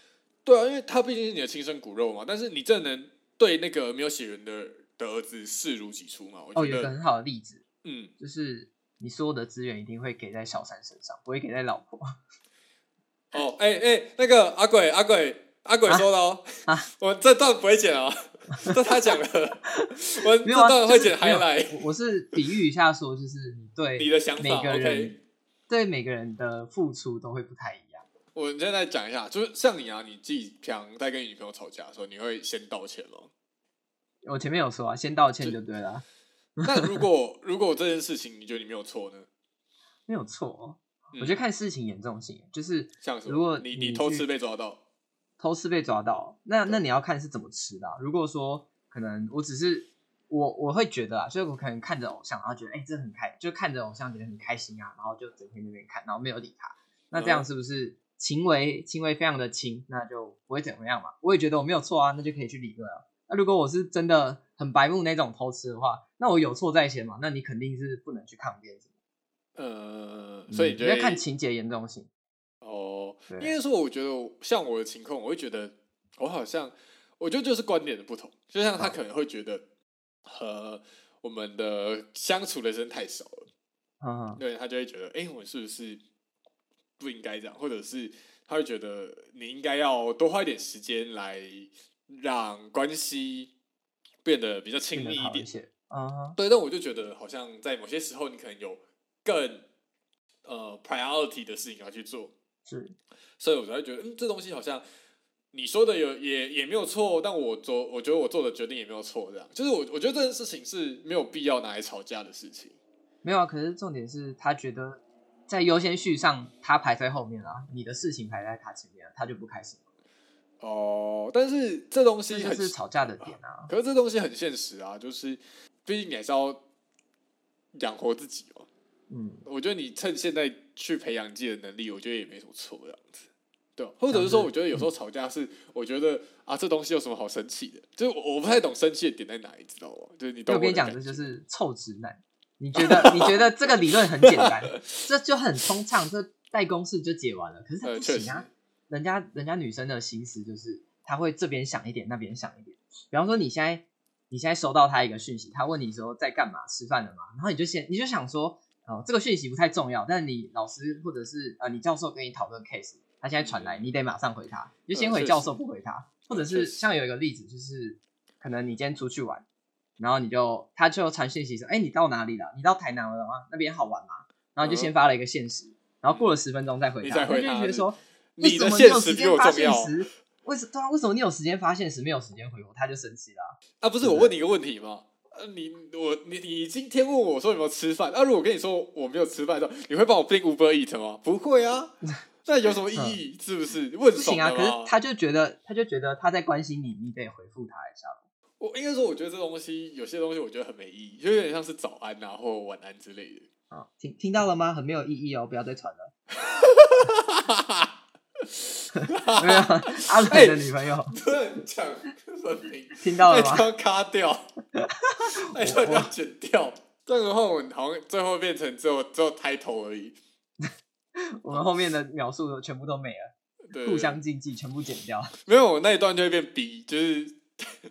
对啊，因为他毕竟是你的亲生骨肉嘛，但是你真的能对那个没有血缘的的儿子视如己出吗？我觉得哦，有个很好的例子，嗯，就是。你所有的资源一定会给在小三身上，不会给在老婆。哦，哎、欸、哎、欸，那个阿鬼阿鬼阿鬼说的哦，啊啊、我这段不会剪哦，这他讲了，我这段会剪还来。我是比喻一下说，就是你对你的想法，每个人对每个人的付出都会不太一样。我现在讲一下，就是像你啊，你自己平常在跟你女朋友吵架的时候，你会先道歉吗？我前面有说啊，先道歉就对了。那如果如果这件事情你觉得你没有错呢？没有错，嗯、我觉得看事情严重性，就是像如果你你偷吃被抓到，偷吃被抓到，那那你要看是怎么吃的、啊。如果说可能我只是我我会觉得啊，所以我可能看着偶像，然后觉得哎、欸，这很开，就看着偶像觉得很开心啊，然后就整天在那边看，然后没有理他。那这样是不是行为行为非常的轻，那就不会怎么样嘛？我也觉得我没有错啊，那就可以去理论啊。那如果我是真的很白目那种偷吃的话，那我有错在先嘛？那你肯定是不能去抗辩什么。呃，所以你要看情节严重性。哦，对因为说我觉得像我的情况，我会觉得我好像，我觉得就是观点的不同。就像他可能会觉得和我们的相处的时间太少了，嗯，对他就会觉得，哎、欸，我是不是不应该这样？或者是他会觉得你应该要多花一点时间来让关系变得比较亲密一点。啊，uh-huh. 对，但我就觉得好像在某些时候，你可能有更呃 priority 的事情要去做。是，所以我才会觉得，嗯，这东西好像你说的有也也没有错，但我做我觉得我做的决定也没有错，这样就是我我觉得这件事情是没有必要拿来吵架的事情。没有啊，可是重点是他觉得在优先序上他排在后面啊，你的事情排在他前面，他就不开心。哦，但是这东西就是吵架的点啊。可是这东西很现实啊，就是毕竟你还是要养活自己哦。嗯，我觉得你趁现在去培养自己的能力，我觉得也没什么错这样子。对，或者是说，我觉得有时候吵架是，我觉得啊，这东西有什么好生气的？就是我我不太懂生气的点在哪里，你知道吗？就是你懂我，我跟你讲，这就是臭直男。你觉得你觉得这个理论很简单，这就很通畅，这代公式就解完了。可是不行啊，人家人家女生的心思就是，她会这边想一点，那边想一点。比方说，你现在你现在收到她一个讯息，她问你说在干嘛，吃饭了吗？然后你就先你就想说，哦，这个讯息不太重要，但是你老师或者是呃你教授跟你讨论 case，他现在传来，你得马上回他，你就先回教授，不回他。或者是像有一个例子，就是可能你今天出去玩。然后你就，他就传讯息说，哎，你到哪里了？你到台南了吗？那边好玩吗？然后就先发了一个现实，然后过了十分钟再回他。他就觉得说，为什么你有时间发现时？为什对啊？为什么你有时间发现时，没有时间回我？他就生气了。啊，不是我问你一个问题吗？呃，你我你你今天问我说有没有吃饭？那如果我跟你说我没有吃饭的时候，你会帮我订 Uber Eat 吗？不会啊。那有什么意义？是不是？问什么啊？可是他就觉得，他就觉得他在关心你，你得回复他一下。我应该说，我觉得这东西有些东西我觉得很没意义，就有点像是早安啊或晚安之类的。啊，听听到了吗？很没有意义哦，不要再传了。没有阿伦的女朋友。对，讲声明。听到了吗？要卡掉，哎，要剪掉。这样我们好像最后变成只有只有抬头而已。我们后面的描述都全部都没了，对，互相禁忌，全部剪掉。没有，我那一段就会变逼就是。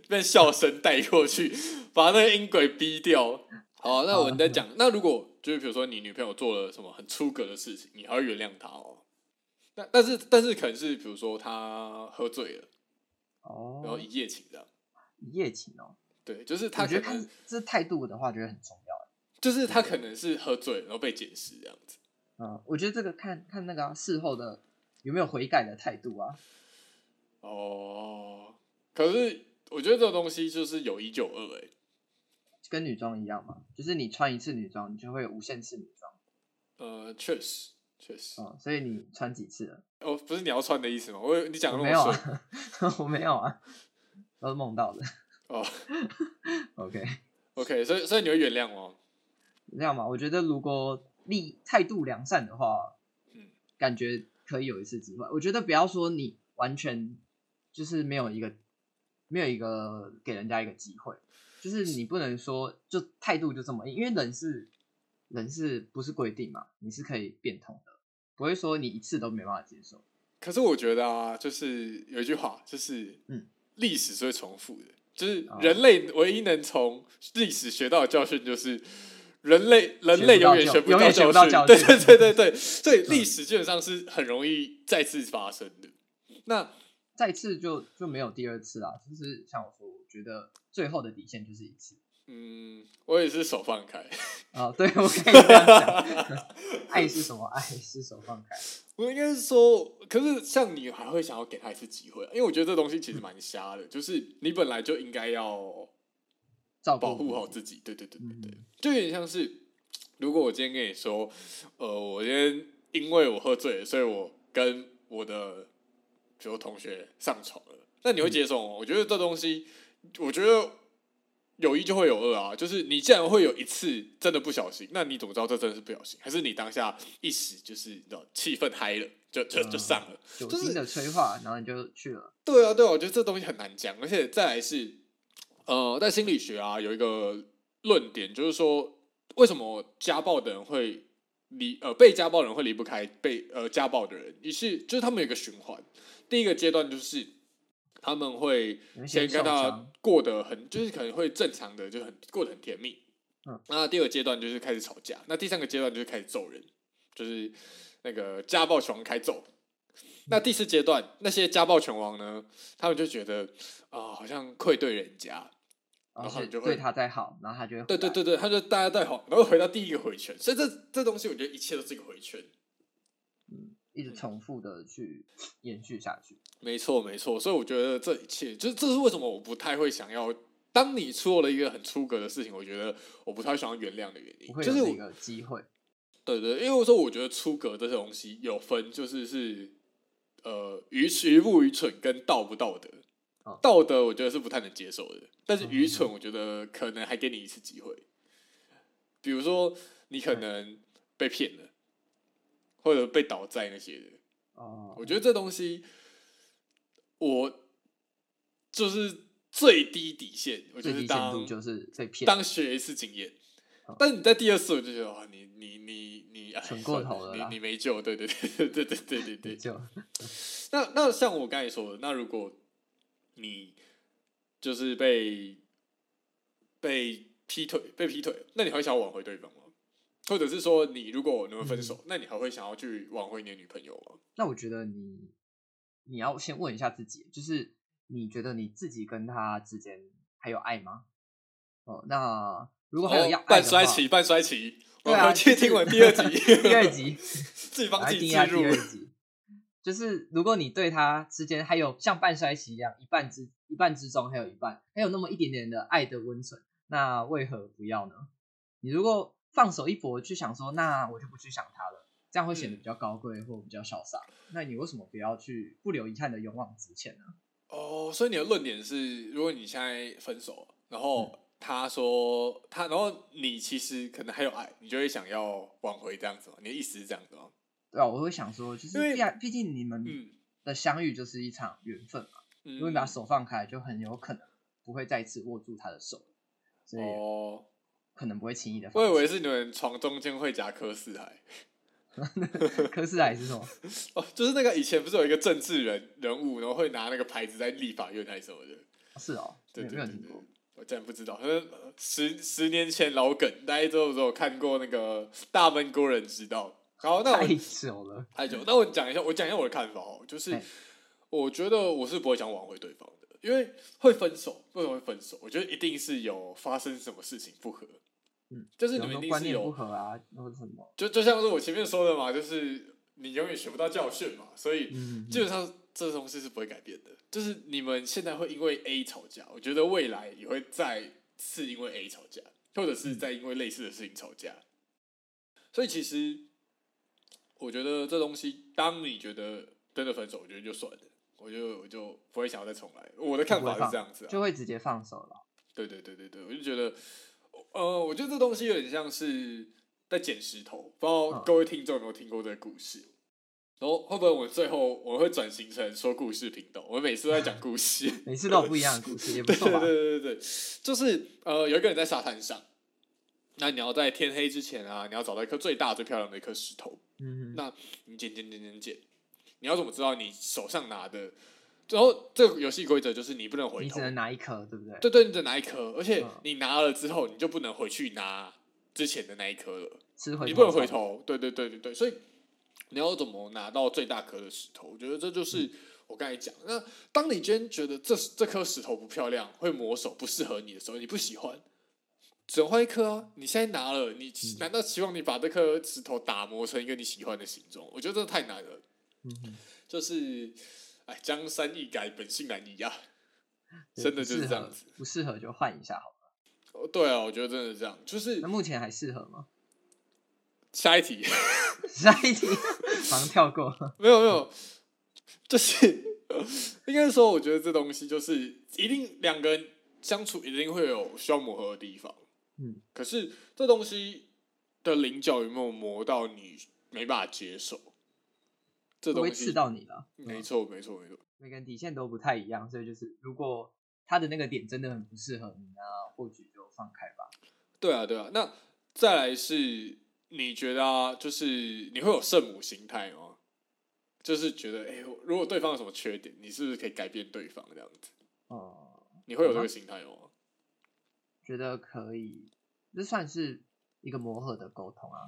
被笑声带过去，把那个音轨逼掉。好，那我们再讲。那如果就是比如说你女朋友做了什么很出格的事情，你还会原谅她哦？但但是但是可能是比如说他喝醉了，哦，然后一夜情这样。一夜情哦？对，就是他觉得看这态度的话，觉得很重要。就是他可能是喝醉，然后被检视这样子。嗯，我觉得这个看看那个、啊、事后的有没有悔改的态度啊。哦，可是。我觉得这个东西就是有一就二，哎，跟女装一样嘛，就是你穿一次女装，你就会有无限次女装。呃，确实，确实。哦，所以你穿几次了？哦，不是你要穿的意思吗？我你讲的没有啊，我没有啊，都是梦到的。哦，OK，OK，所以所以你会原谅我？这样吗，我觉得如果立态度良善的话，嗯，感觉可以有一次机会。我觉得不要说你完全就是没有一个。没有一个给人家一个机会，就是你不能说就态度就这么硬，因为人是人是不是规定嘛？你是可以变通的，不会说你一次都没办法接受。可是我觉得啊，就是有一句话，就是嗯，历史是会重复的，就是人类唯一能从历史学到的教训，就是人类人类永远学不到教训。对对对对对，所以历史基本上是很容易再次发生的。那。再次就就没有第二次啦，就是像我说，我觉得最后的底线就是一次。嗯，我也是手放开。啊、哦，对，我可以这样讲。爱是什么？爱是手放开。我应该是说，可是像你还会想要给他一次机会，因为我觉得这东西其实蛮瞎的，嗯、就是你本来就应该要保护好自己。对对对对对，嗯、就有点像是，如果我今天跟你说，呃，我今天因为我喝醉了，所以我跟我的。比如同学上床了，那你会接受吗？嗯、我觉得这东西，我觉得有一就会有二啊。就是你既然会有一次真的不小心，那你怎么知道这真的是不小心？还是你当下一时就是你知道气氛嗨了，就就就上了，酒精的催化，然后你就去了。对啊，对啊，我觉得这东西很难讲。而且再来是，呃，在心理学啊有一个论点，就是说为什么家暴的人会离呃被家暴的人会离不开被呃家暴的人，于是就是他们有一个循环。第一个阶段就是他们会先跟他过得很，就是可能会正常的，就很过得很甜蜜。嗯，那第二个阶段就是开始吵架，那第三个阶段就是开始揍人，就是那个家暴拳王开揍。那第四阶段，那些家暴拳王呢，他们就觉得啊、呃，好像愧对人家，然后就会对他再好，然后他就会对对对对，他就大家再好，然后回到第一个回圈。所以这这东西，我觉得一切都是一个回圈，嗯，一直重复的去延续下去。没错没错，所以我觉得这一切，就是这是为什么我不太会想要，当你做了一个很出格的事情，我觉得我不太想要原谅的原因，就是一个机会。对对，因为我说我觉得出格这些东西有分，就是是。呃，愚愚不愚蠢跟道不道德，哦、道德我觉得是不太能接受的，但是愚蠢我觉得可能还给你一次机会。比如说你可能被骗了，或者被倒债那些的。哦，我觉得这东西我就是最低底线，我就是当就是被骗，当学一次经验。但是你在第二次，我就觉得哇，你你你你蠢过头了，你你没救，对对对对对对对对。那那像我刚才说的，那如果你就是被被劈腿，被劈腿，那你还会想要挽回对方吗？或者是说，你如果能分手，嗯、那你还会想要去挽回你的女朋友吗？那我觉得你你要先问一下自己，就是你觉得你自己跟他之间还有爱吗？哦，那。如果还有要半衰期，半衰期，对啊，去听完第二集，第二集 自己帮自己记录。第二集就是，如果你对他之间还有像半衰期一样，一半之一半之中还有一半，还有那么一点点的爱的温存，那为何不要呢？你如果放手一搏，去想说，那我就不去想他了，这样会显得比较高贵或比较潇洒。那你为什么不要去不留遗憾的勇往直前呢？哦，所以你的论点是，如果你现在分手，然后、嗯。他说他，然后你其实可能还有爱，你就会想要挽回这样子吗？你的意思是这样子吗？对啊，我会想说，就是毕毕竟你们的相遇就是一场缘分嘛。嗯，如果你把手放开，就很有可能不会再次握住他的手，所以可能不会轻易的。我以为是你们床中间会夹柯四海，柯四海是什么？哦，就是那个以前不是有一个政治人人物，然后会拿那个牌子在立法院还是什么的？是哦，对对对对。我真不知道，十十年前老梗，大家都有看过那个大闷锅人知道。好，那我太久了，太久。那我讲一下，我讲一下我的看法哦，就是我觉得我是不会想挽回对方的，因为会分手，为什么会分手？我觉得一定是有发生什么事情不合，嗯，就是你们一定是有不合啊，或者什么？就就像是我前面说的嘛，就是你永远学不到教训嘛，所以基本上。这东西是不会改变的，就是你们现在会因为 A 吵架，我觉得未来也会再次因为 A 吵架，或者是再因为类似的事情吵架。所以其实我觉得这东西，当你觉得真的分手，我觉得就算了，我就我就不会想要再重来。我的看法是这样子啊，就会直接放手了。对对对对对，我就觉得，呃，我觉得这东西有点像是在捡石头，不知道各位听众有没有听过这个故事？然后会不会我最后我会转型成说故事频道？我们每次都在讲故事，每次都有不一样的故事，也不错吧？对对对对对，就是呃，有一个人在沙滩上，那你要在天黑之前啊，你要找到一颗最大最漂亮的一颗石头。嗯哼，那你捡捡捡捡捡，你要怎么知道你手上拿的？然后这个游戏规则就是你不能回头，你只能拿一颗，对不对？对对，你只能拿一颗，而且你拿了之后，你就不能回去拿之前的那一颗了，你不能回头。对对对对对，所以。你要怎么拿到最大颗的石头？我觉得这就是我刚才讲。那当你今天觉得这这颗石头不漂亮、会磨手、不适合你的时候，你不喜欢，只能换一颗啊！你现在拿了，你难道希望你把这颗石头打磨成一个你喜欢的形状？我觉得这太难了。嗯，就是哎，江山易改，本性难移啊！真的就是这样子，不适合就换一下好了。哦，对啊，我觉得真的是这样。就是那目前还适合吗？下一题，下一题，马上跳过。没有没有，就是应该说，我觉得这东西就是一定两个人相处一定会有需要磨合的地方。嗯，可是这东西的棱角有没有磨到你没办法接受？这东西会刺到你了。没错没错没错，每个人底线都不太一样，所以就是如果他的那个点真的很不适合你，那或许就放开吧。对啊对啊，那再来是。你觉得啊，就是你会有圣母心态吗？就是觉得，哎、欸，如果对方有什么缺点，你是不是可以改变对方这样子？哦、嗯，你会有这个心态吗？觉得可以，这算是一个磨合的沟通啊。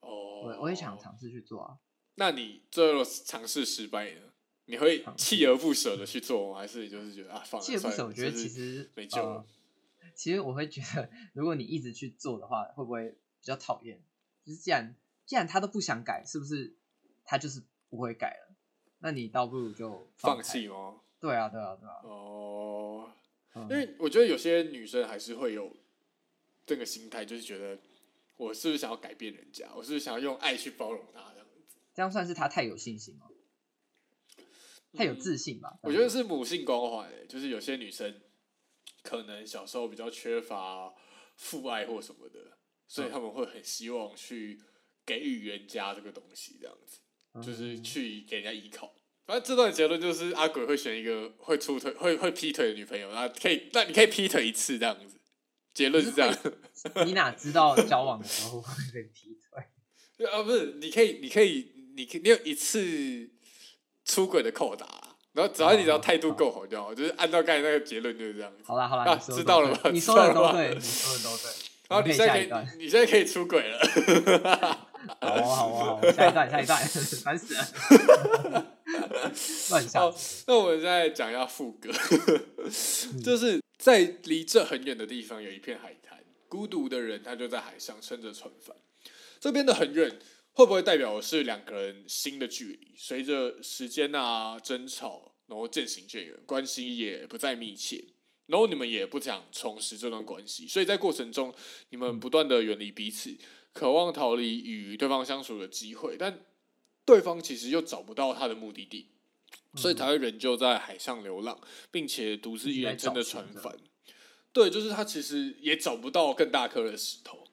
哦，我我也想尝试去做啊。那你最后尝试失败呢？你会锲而不舍的去做吗？还是你就是觉得啊，放了？锲而不舍，我觉得其实没救了、呃。其实我会觉得，如果你一直去做的话，会不会比较讨厌？就是既然既然他都不想改，是不是他就是不会改了？那你倒不如就放弃吗？对啊，对啊，对啊。哦，因为我觉得有些女生还是会有这个心态，就是觉得我是不是想要改变人家？我是不是想要用爱去包容他？这样算是他太有信心吗？太有自信吧？我觉得是母性光环，就是有些女生可能小时候比较缺乏父爱或什么的，所以他们会很希望去给予人家这个东西，这样子，就是去给人家依靠。反正这段结论就是阿鬼会选一个会出腿、会会劈腿的女朋友，那可以，那你可以劈腿一次这样子。结论是这样。你哪知道交往的时候会被劈腿？啊，不是，你可以，你可以，你你有一次。出轨的扣打，然后只要你只要态度够好就好，就是按照刚才那个结论就是这样。好了好了，啊，知道了吧？你说的都对，你说的都对。然后你现在可以，你现在可以出轨了。好啊好啊好，下一段下一段，烦死了。乱想。那我们现在讲一下副歌，就是在离这很远的地方有一片海滩，孤独的人他就在海上撑着船帆，这边的很远。会不会代表是两个人新的距离？随着时间啊争吵，然后渐行渐远，关系也不再密切，然后你们也不想重拾这段关系，所以在过程中，你们不断的远离彼此，渴望逃离与对方相处的机会，但对方其实又找不到他的目的地，所以才会仍旧在海上流浪，并且独自一人撑的船帆。对，就是他其实也找不到更大颗的石头。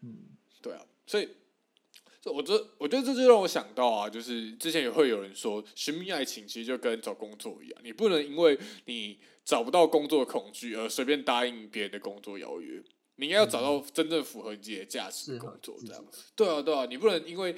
嗯，对啊，所以。我这我觉得这就让我想到啊，就是之前也会有人说，寻觅爱情其实就跟找工作一样，你不能因为你找不到工作的恐惧而随便答应别人的工作邀约，你应该要找到真正符合你自己的价值的工作，这样子。对啊，对啊，你不能因为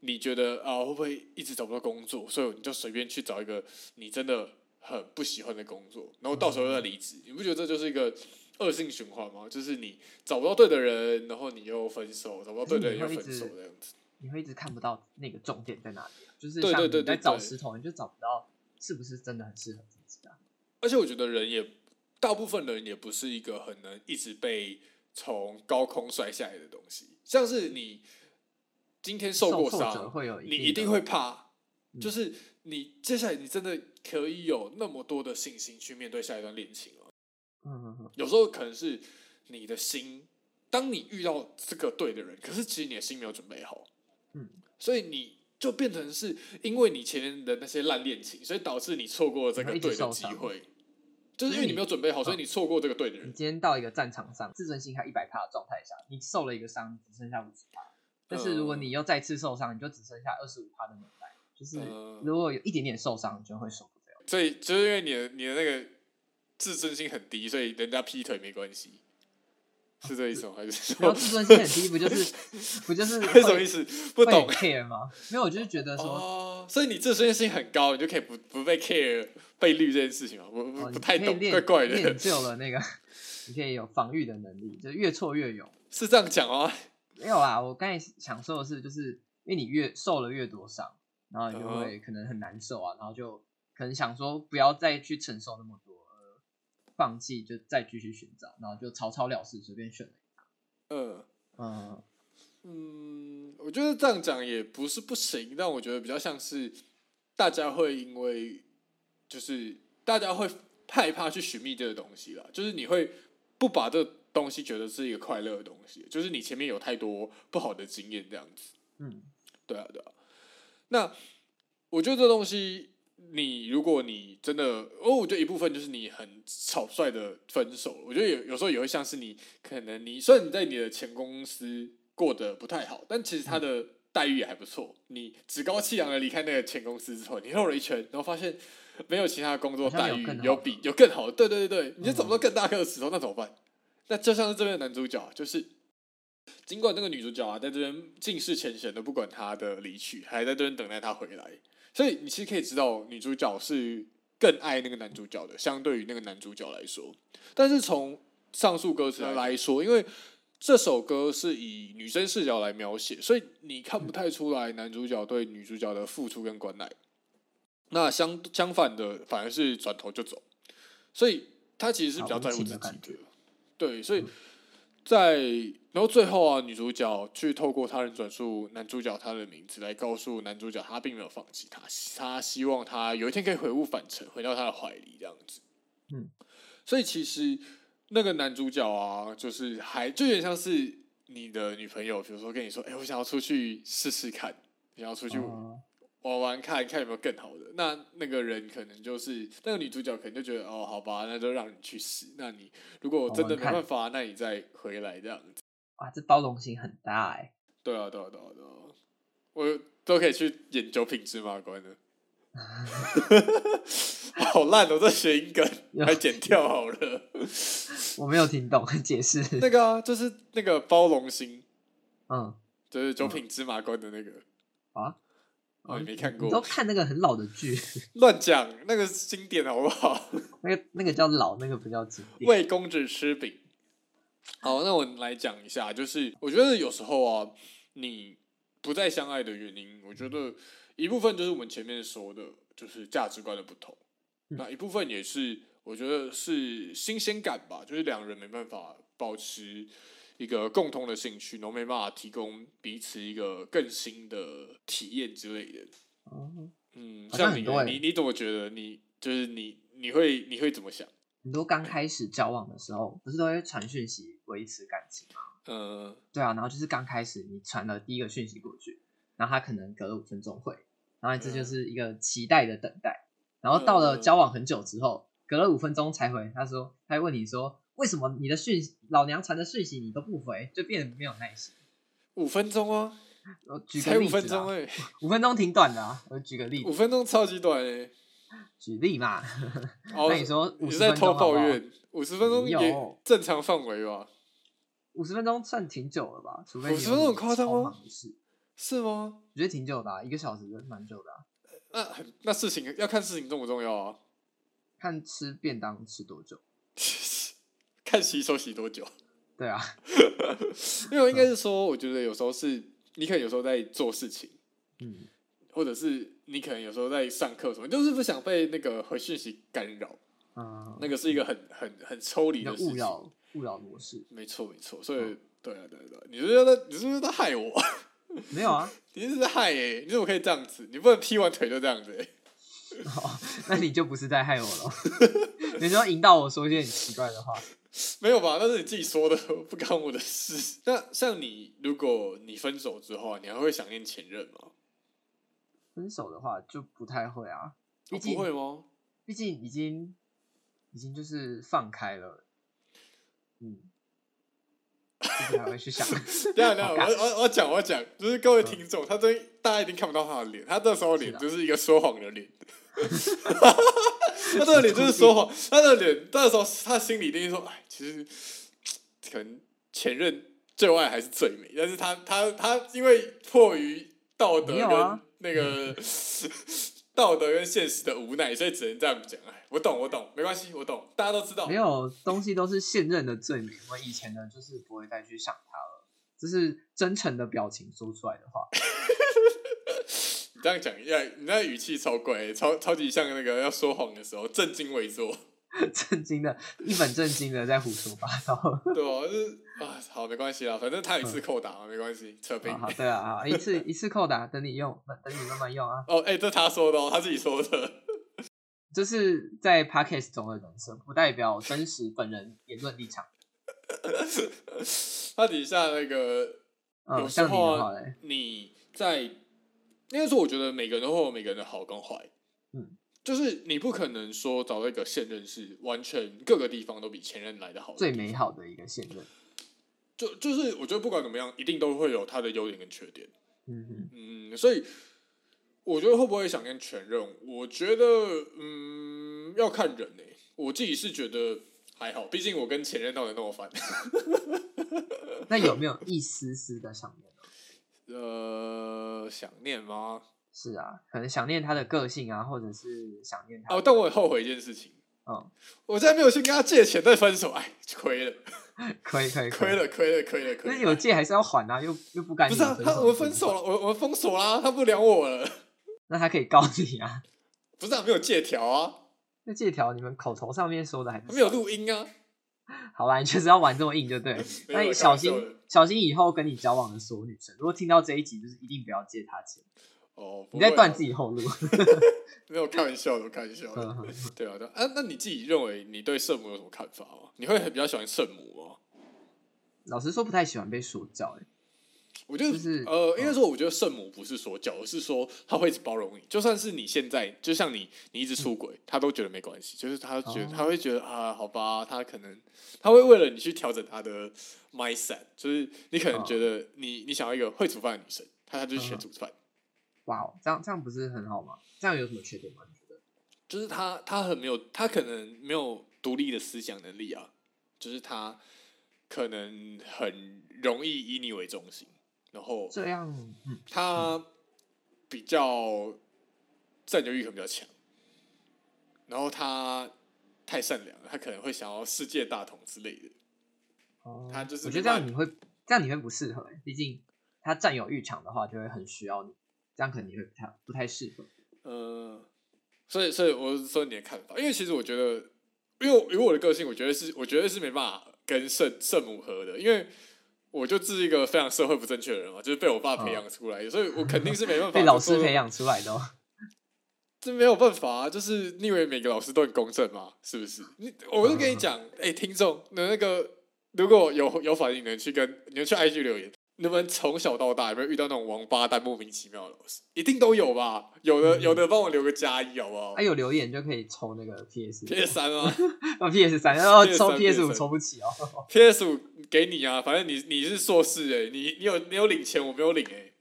你觉得啊会不会一直找不到工作，所以你就随便去找一个你真的很不喜欢的工作，然后到时候再离职，你不觉得这就是一个恶性循环吗？就是你找不到对的人，然后你又分手，找不到对的人又分手这样子。你会一直看不到那个重点在哪里，就是像你在找石头，你就找不到是不是真的很适合自己啊。而且我觉得人也大部分人也不是一个很能一直被从高空摔下来的东西，像是你今天受过伤，你一定会怕，就是你接下来你真的可以有那么多的信心去面对下一段恋情了。嗯，有时候可能是你的心，当你遇到这个对的人，可是其实你的心没有准备好。嗯，所以你就变成是因为你前面的那些烂恋情，所以导致你错过了这个对的机会，就是因为你没有准备好，所以你错过这个对的人。你今天到一个战场上，自尊心还一百趴的状态下，你受了一个伤，只剩下五十趴。但是如果你又再次受伤，你就只剩下二十五趴的能耐。就是如果有一点点受伤，你就会受不了。所以就是因为你的你的那个自尊心很低，所以人家劈腿没关系。是这意思吗？还是说自尊心很低，不就是不就是 什么意思？不懂 care 吗？没有，我就是觉得说，哦，所以你自尊心很高，你就可以不不被 care 被绿这件事情吗？不不不太懂，怪怪的。练就了那个，你可以有防御的能力，就越挫越勇，是这样讲哦？没有啊，我刚才想说的是，就是因为你越受了越多伤，然后你就会可能很难受啊，然后就可能想说不要再去承受那么多。放弃就再继续寻找，然后就草草了事，随便选了一个。嗯嗯嗯，我觉得这样讲也不是不行，但我觉得比较像是大家会因为就是大家会害怕去寻觅这个东西啦，就是你会不把这个东西觉得是一个快乐的东西，就是你前面有太多不好的经验这样子。嗯，对啊对啊。那我觉得这东西。你如果你真的哦，我觉得一部分就是你很草率的分手。我觉得有有时候也会像是你可能你虽然你在你的前公司过得不太好，但其实他的待遇也还不错。你趾高气扬的离开那个前公司之后，你绕了一圈，然后发现没有其他工作待遇有比有更好的。对对对对，你就找不到更大颗的石头，那怎么办？那就像是这边的男主角，就是尽管那个女主角啊在这边尽释前嫌的不管他的离去，还在这边等待他回来。所以你其实可以知道，女主角是更爱那个男主角的，相对于那个男主角来说。但是从上述歌词来说，因为这首歌是以女生视角来描写，所以你看不太出来男主角对女主角的付出跟关爱。那相相反的，反而是转头就走，所以他其实是比较在乎自己的。的对，所以在然后最后啊，女主角去透过他人转述男主角他的名字来告诉男主角，他并没有放弃他，他希望他有一天可以回悟返程，回到他的怀里这样子。嗯，所以其实。那个男主角啊，就是还就有点像是你的女朋友，比如说跟你说，哎、欸，我想要出去试试看，想要出去玩玩看，看有没有更好的。那那个人可能就是那个女主角，可能就觉得，哦，好吧，那就让你去死。那你如果真的没办法，那你再回来这样子。哇，这包容性很大哎。对啊，对啊，对啊，对啊，我都可以去演九品芝麻官的。好烂哦！这谐音梗还剪掉好了。我没有听懂，解释。那个啊，就是那个包容心，嗯，就是九品芝麻官的那个啊。哦，你没看过？你都看那个很老的剧。乱讲，那个是经典好不好？那个那个叫老，那个不叫经典。为公子吃饼。好，那我来讲一下，就是我觉得有时候啊，你不再相爱的原因，我觉得。一部分就是我们前面说的，就是价值观的不同。嗯、那一部分也是，我觉得是新鲜感吧，就是两人没办法保持一个共同的兴趣，然后没办法提供彼此一个更新的体验之类的。嗯，嗯，像你，像你你怎么觉得？你就是你，你会你会怎么想？很多刚开始交往的时候，不是都会传讯息维持感情吗？嗯，对啊，然后就是刚开始你传了第一个讯息过去。然后他可能隔了五分钟回，然后这就是一个期待的等待。然后到了交往很久之后，隔了五分钟才回，他说，他会问你说，为什么你的讯老娘传的讯息你都不回，就变得没有耐心。五分钟啊，我举个例子，才五分钟哎，五分钟挺短的啊。我举个例子，五分钟超级短哎。举例嘛，哦、那你说五十分钟好不好？五十分钟也正常范围吧？五十分钟算挺久了吧？除非五十分钟很夸张吗？是吗？我觉得挺久的，啊，一个小时是蛮久的，啊。那那事情要看事情重不重要啊？看吃便当吃多久，看洗手洗多久。对啊，因为应该是说，我觉得有时候是你可能有时候在做事情，嗯，或者是你可能有时候在上课什么，就是不想被那个回讯息干扰。嗯，那个是一个很很很抽离的勿扰勿扰模式。没错没错，所以，嗯，对啊对啊对啊，你是觉得你是不是在害我？没有啊，你是在害哎！你怎么可以这样子？你不能劈完腿就这样子哎！哦，那你就不是在害我了。你就要引导我说一些很奇怪的话。没有吧？那是你自己说的，不干我的事。那像你，如果你分手之后，你还会想念前任吗？分手的话就不太会啊。毕竟，不会吗？毕竟已经已经就是放开了。嗯。还会去想，等下等下，我我我讲我讲，就是各位听众，他这大家一定看不到他的脸，他这时候脸就是一个说谎的脸，他这个脸就是说谎，他的脸那时候他心里一定说，哎，其实可能前任最爱还是最美，但是他他他因为迫于道德跟那个。道德跟现实的无奈，所以只能这样讲。哎，我懂，我懂，没关系，我懂，大家都知道。没有东西都是现任的罪名，我以前的就是不会再去想他了。这是真诚的表情说出来的话。你这样讲，呀，你那语气超怪，超超级像那个要说谎的时候，正襟危坐。震惊的，一本正经的在胡说八道。对啊，就是啊，好，没关系啦，反正他一次扣打嘛，没关系，扯平。好，对啊，好，一次 一次扣打，等你用，等你慢慢用啊。哦，哎、欸，这他说的哦，他自己说的。这是在 Podcast 中的人设，不代表真实本人言论立场。他底下那个，有时候、啊嗯、你，你在，应该说，我觉得每个人都会有每个人的好跟坏。嗯。就是你不可能说找到一个现任是完全各个地方都比前任来的好，最美好的一个现任。就就是我觉得不管怎么样，一定都会有他的优点跟缺点。嗯所以我觉得会不会想念前任？我觉得嗯要看人呢、欸。我自己是觉得还好，毕竟我跟前任闹得那么烦。那有没有一丝丝的想念？呃，想念吗？是啊，可能想念他的个性啊，或者是想念他。哦，但我很后悔一件事情。嗯，我在没有去跟他借钱再分手，哎，亏了。亏亏亏了亏了亏了亏了。那有借还是要还啊，又又不敢。不是啊，他我们分手了，我我们封锁啦，他不聊我了。那他可以告你啊？不是啊，没有借条啊。那借条你们口头上面说的还是没有录音啊？好吧，你确实要玩这么硬就对。那你小心小心以后跟你交往的所有女生，如果听到这一集，就是一定不要借他钱。哦，你在断自己后路。没有开玩笑的，开玩笑的。对啊，对啊。那你自己认为你对圣母有什么看法吗？你会比较喜欢圣母吗？老实说，不太喜欢被说教。我觉得，就是、呃，应该说，我觉得圣母不是说教，而是说他会一直包容你。就算是你现在，就像你，你一直出轨，他都觉得没关系。就是他觉得，他会觉得啊，好吧，他可能他会为了你去调整他的 mindset。就是你可能觉得你你想要一个会煮饭的女生，他他就学煮饭。哇，这样这样不是很好吗？这样有什么缺点吗？你觉得？就是他他很没有，他可能没有独立的思想能力啊。就是他可能很容易以你为中心。然后这样，他比较占有欲可能比较强，然后他太善良了，他可能会想要世界大同之类的。哦，他就是我觉得这样你会这样你会不适合，毕竟他占有欲强的话，就会很需要你，这样可能也会不太不太适合。呃，所以所以我是说你的看法，因为其实我觉得，因为以我的个性，我觉得是我觉得是没办法跟圣圣母合的，因为。我就是一个非常社会不正确的人嘛，就是被我爸培养出来的，哦、所以我肯定是没办法。被老师培养出来的，这没有办法啊！就是你以为每个老师都很公正嘛？是不是？你，我就跟你讲，哎、嗯欸，听众的那个，如果有有反应，能去跟你们去 IG 留言。你们从小到大有没有遇到那种王八蛋、莫名其妙的老师？一定都有吧？有的，有的，帮我留个加一好不好？还、啊、有留言就可以抽那个 PS PS 三吗？哦，PS 三，然后抽 PS 五抽不起哦。PS 五给你啊，反正你你是硕士哎，你你有你有领钱，我没有领哎。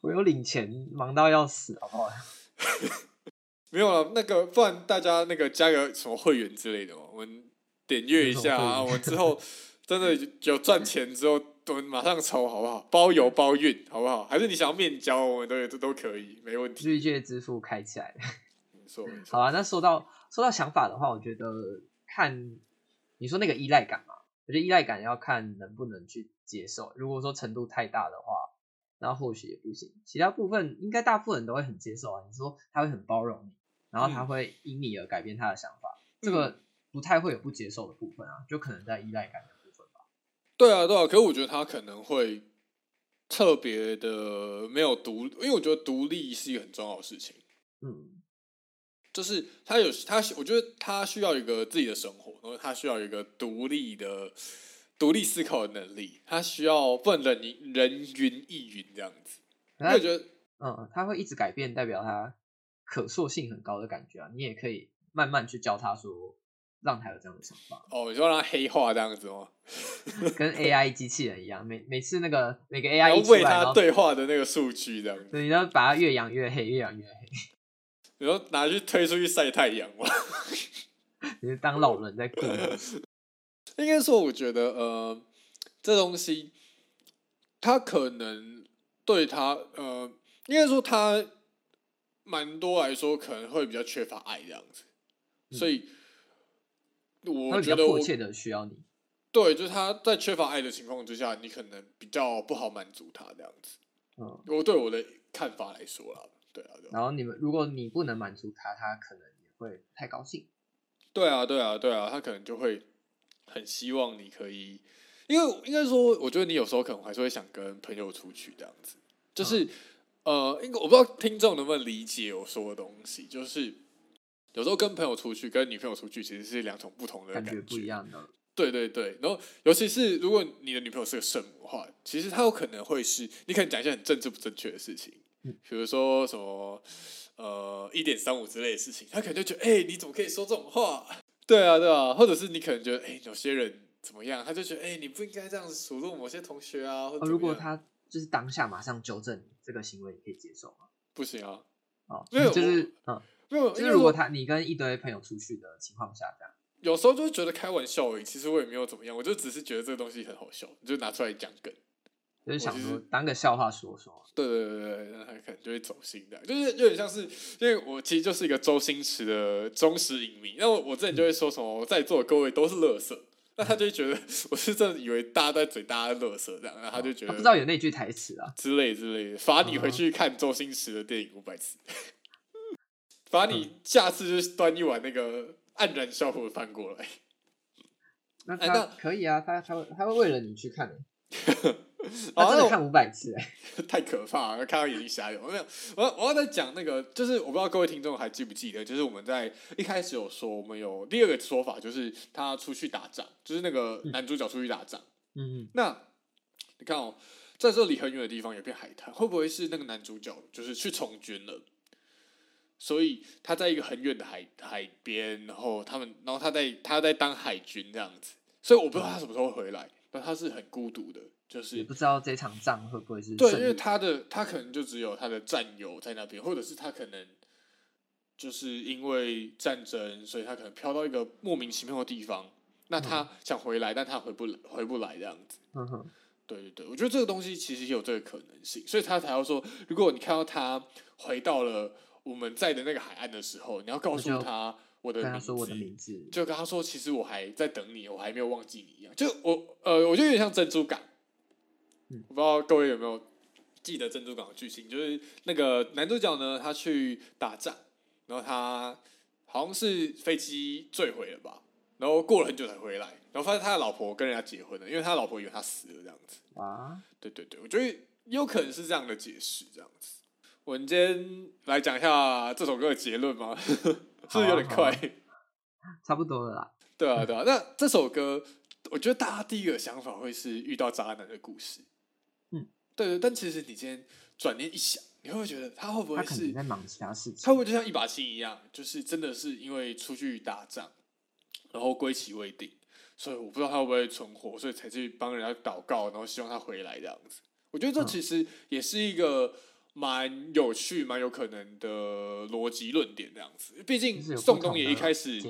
我有领钱，忙到要死，好不好？没有了，那个不然大家那个加个什么会员之类的嘛，我们点阅一下啊，我之后真的有赚钱之后。我们马上抽好不好？包邮包运好不好？还是你想要面交，我们都有，这都可以，没问题。绿界支付开起来。没错，没错。好啊，那说到说到想法的话，我觉得看你说那个依赖感嘛，我觉得依赖感要看能不能去接受。如果说程度太大的话，那或许也不行。其他部分应该大部分人都会很接受啊。你说他会很包容你，然后他会因你而改变他的想法，嗯、这个不太会有不接受的部分啊，就可能在依赖感。对啊，对啊，可是我觉得他可能会特别的没有独，因为我觉得独立是一个很重要的事情。嗯，就是他有他，我觉得他需要一个自己的生活，然后他需要一个独立的、独立思考的能力。他需要不能人人云亦云这样子。他我觉得，嗯，他会一直改变，代表他可塑性很高的感觉啊。你也可以慢慢去教他说。让他有这样的想法哦，你说让他黑化这样子吗？跟 AI 机器人一样，每每次那个每个 AI 一出来，然后喂他对话的那个数据这样子，你要把它越养越黑，越养越黑。你说拿去推出去晒太阳吗？你是当老人在过？应该说，我觉得呃，这东西他可能对他呃，应该说他蛮多来说可能会比较缺乏爱这样子，所以。我觉得迫切的需要你，对，就是他在缺乏爱的情况之下，你可能比较不好满足他这样子。嗯，我对我的看法来说啦，对啊，对啊。然后你们，如果你不能满足他，他可能也会太高兴。对啊，对啊，对啊，他可能就会很希望你可以，因为应该说，我觉得你有时候可能还是会想跟朋友出去这样子，就是、嗯、呃，应该我不知道听众能不能理解我说的东西，就是。有时候跟朋友出去，跟女朋友出去，其实是两种不同的感觉，感觉不一样的。对对对，然后尤其是如果你的女朋友是个圣母的话，其实她有可能会是，你可能讲一些很政治不正确的事情，嗯、比如说什么呃一点三五之类的事情，她可能就觉得，哎、欸，你怎么可以说这种话？对啊，对啊，或者是你可能觉得，哎、欸，有些人怎么样，他就觉得，哎、欸，你不应该这样子数落某些同学啊。或者如果他就是当下马上纠正这个行为，你可以接受吗？不行啊，哦，因为，就是嗯。就是如果他你跟一堆朋友出去的情况下，这样有时候就是觉得开玩笑而已。其实我也没有怎么样，我就只是觉得这个东西很好笑，就拿出来讲梗，就是想说当个笑话说说。对对对对，那他可能就会走心的，就是有点像是，因为我其实就是一个周星驰的忠实影迷。那我我之前就会说什么，在座的各位都是乐色，那他就觉得我是真的以为大家在嘴大家乐色这样，然后他就觉得不知道有那句台词啊之类之类的，罚你回去看周星驰的电影五百次，罚你下次就端一碗那个黯然销魂饭过来。那他可以啊，他他会他会为了你去看。他真的看五百次哎，太可怕了！看到眼睛瞎了。我没有，我要我要再讲那个，就是我不知道各位听众还记不记得，就是我们在一开始有说，我们有第二个说法，就是他出去打仗，就是那个男主角出去打仗。嗯嗯。那你看哦，在这里很远的地方有片海滩，会不会是那个男主角就是去从军了？所以他在一个很远的海海边，然后他们，然后他在他在当海军这样子。所以我不知道他什么时候回来，但他是很孤独的。就是不知道这场仗会不会是对，因为他的他可能就只有他的战友在那边，或者是他可能就是因为战争，所以他可能飘到一个莫名其妙的地方。那他想回来，嗯、但他回不来，回不来这样子。嗯哼，对对对，我觉得这个东西其实也有这个可能性，所以他才要说，如果你看到他回到了我们在的那个海岸的时候，你要告诉他我的名字，我的名字，就跟他说，其实我还在等你，我还没有忘记你一样。就我呃，我觉得有点像珍珠港。我不知道各位有没有记得珍珠港的剧情，就是那个男主角呢，他去打仗，然后他好像是飞机坠毁了吧，然后过了很久才回来，然后发现他的老婆跟人家结婚了，因为他老婆以为他死了这样子。啊，对对对，我觉得有可能是这样的解释，这样子。我们今天来讲一下这首歌的结论吗？是不是有点快？啊啊、差不多了啦。对啊对啊，那这首歌，我觉得大家第一个想法会是遇到渣男的故事。对对，但其实你今天转念一想，你会不会觉得他会不会是在忙其他事情？他会不会就像一把青一样，就是真的是因为出去打仗，然后归期未定，所以我不知道他会不会存活，所以才去帮人家祷告，然后希望他回来这样子。我觉得这其实也是一个蛮有趣、蛮有可能的逻辑论点这样子。毕竟宋冬野一开始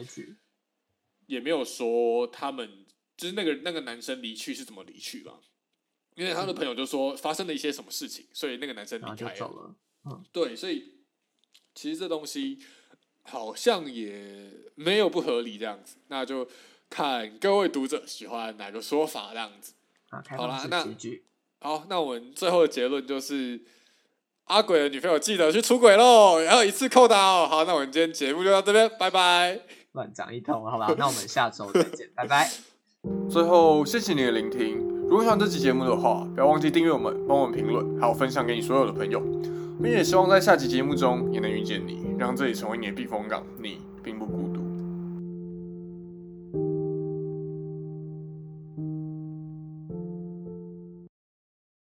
也没有说他们就是那个那个男生离去是怎么离去嘛。因为他的朋友就说发生了一些什么事情，所以那个男生离开了。走了。嗯，对，所以其实这东西好像也没有不合理这样子，那就看各位读者喜欢哪个说法这样子。好啦，那好，那我们最后的结论就是阿鬼的女朋友记得去出轨喽，然后一次扣到。好，那我们今天节目就到这边，拜拜。乱讲一通，好吧？那我们下周再见，拜拜。最后，谢谢你的聆听。如果喜欢这期节目的话，不要忘记订阅我们，帮我们评论，还有分享给你所有的朋友，并且希望在下期节目中也能遇见你，让这里成为你的避风港，你并不孤独。